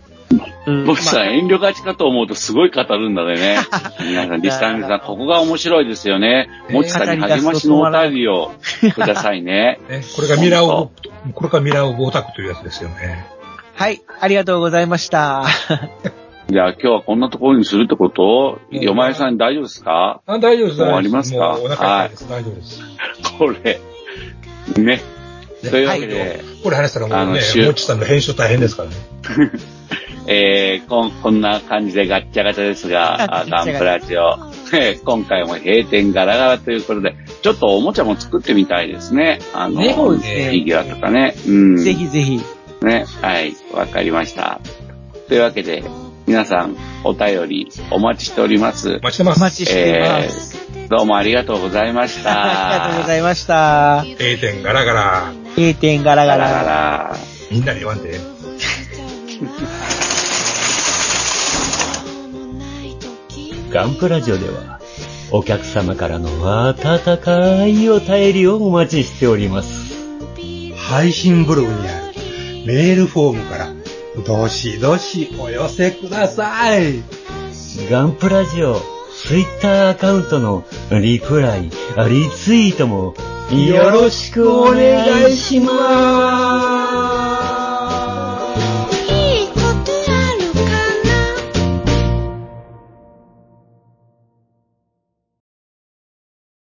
うん僕さ、遠慮がちかと思うとすごい語るんだね。皆さん、リスナーさん、ここが面白いですよね。もちさんに励ましのお便りをくださいね。ね、これがミラーオブ、これがミラーオブオタクというやつですよね。はい、ありがとうございました。じゃあ今日はこんなところにするってこと？よまえさん大丈夫ですか？あ大丈夫です。もう終わりますか？もうお腹痛いです。大丈夫です。これ。ね。というわけで、これ話したらもうね、もっちさんの編集大変ですからね。えー、こんこんな感じでガッチャガチャですが、あガンプラジオ、ね、今回も閉店ガラガラということで、ちょっとおもちゃも作ってみたいですね。あの、ねフィギュアとかね。うん。ぜひぜひ。ね、はい、わかりました。というわけで、皆さん、お便りお待ちしております。お待ちしてます。お待ちしています。えー、どうもありがとうございました。ありがとうございました。A 点ガラガラ。A 点ガラガガラガラ。ラ。みんなで言わんで。ガンプラジオでは、お客様からの温かいお便りをお待ちしております。配信ブログにあるメールフォームから、どしどしお寄せください。ガンプラジオ、ツイッターアカウントのリプライ、リツイートもよろしくお願いします。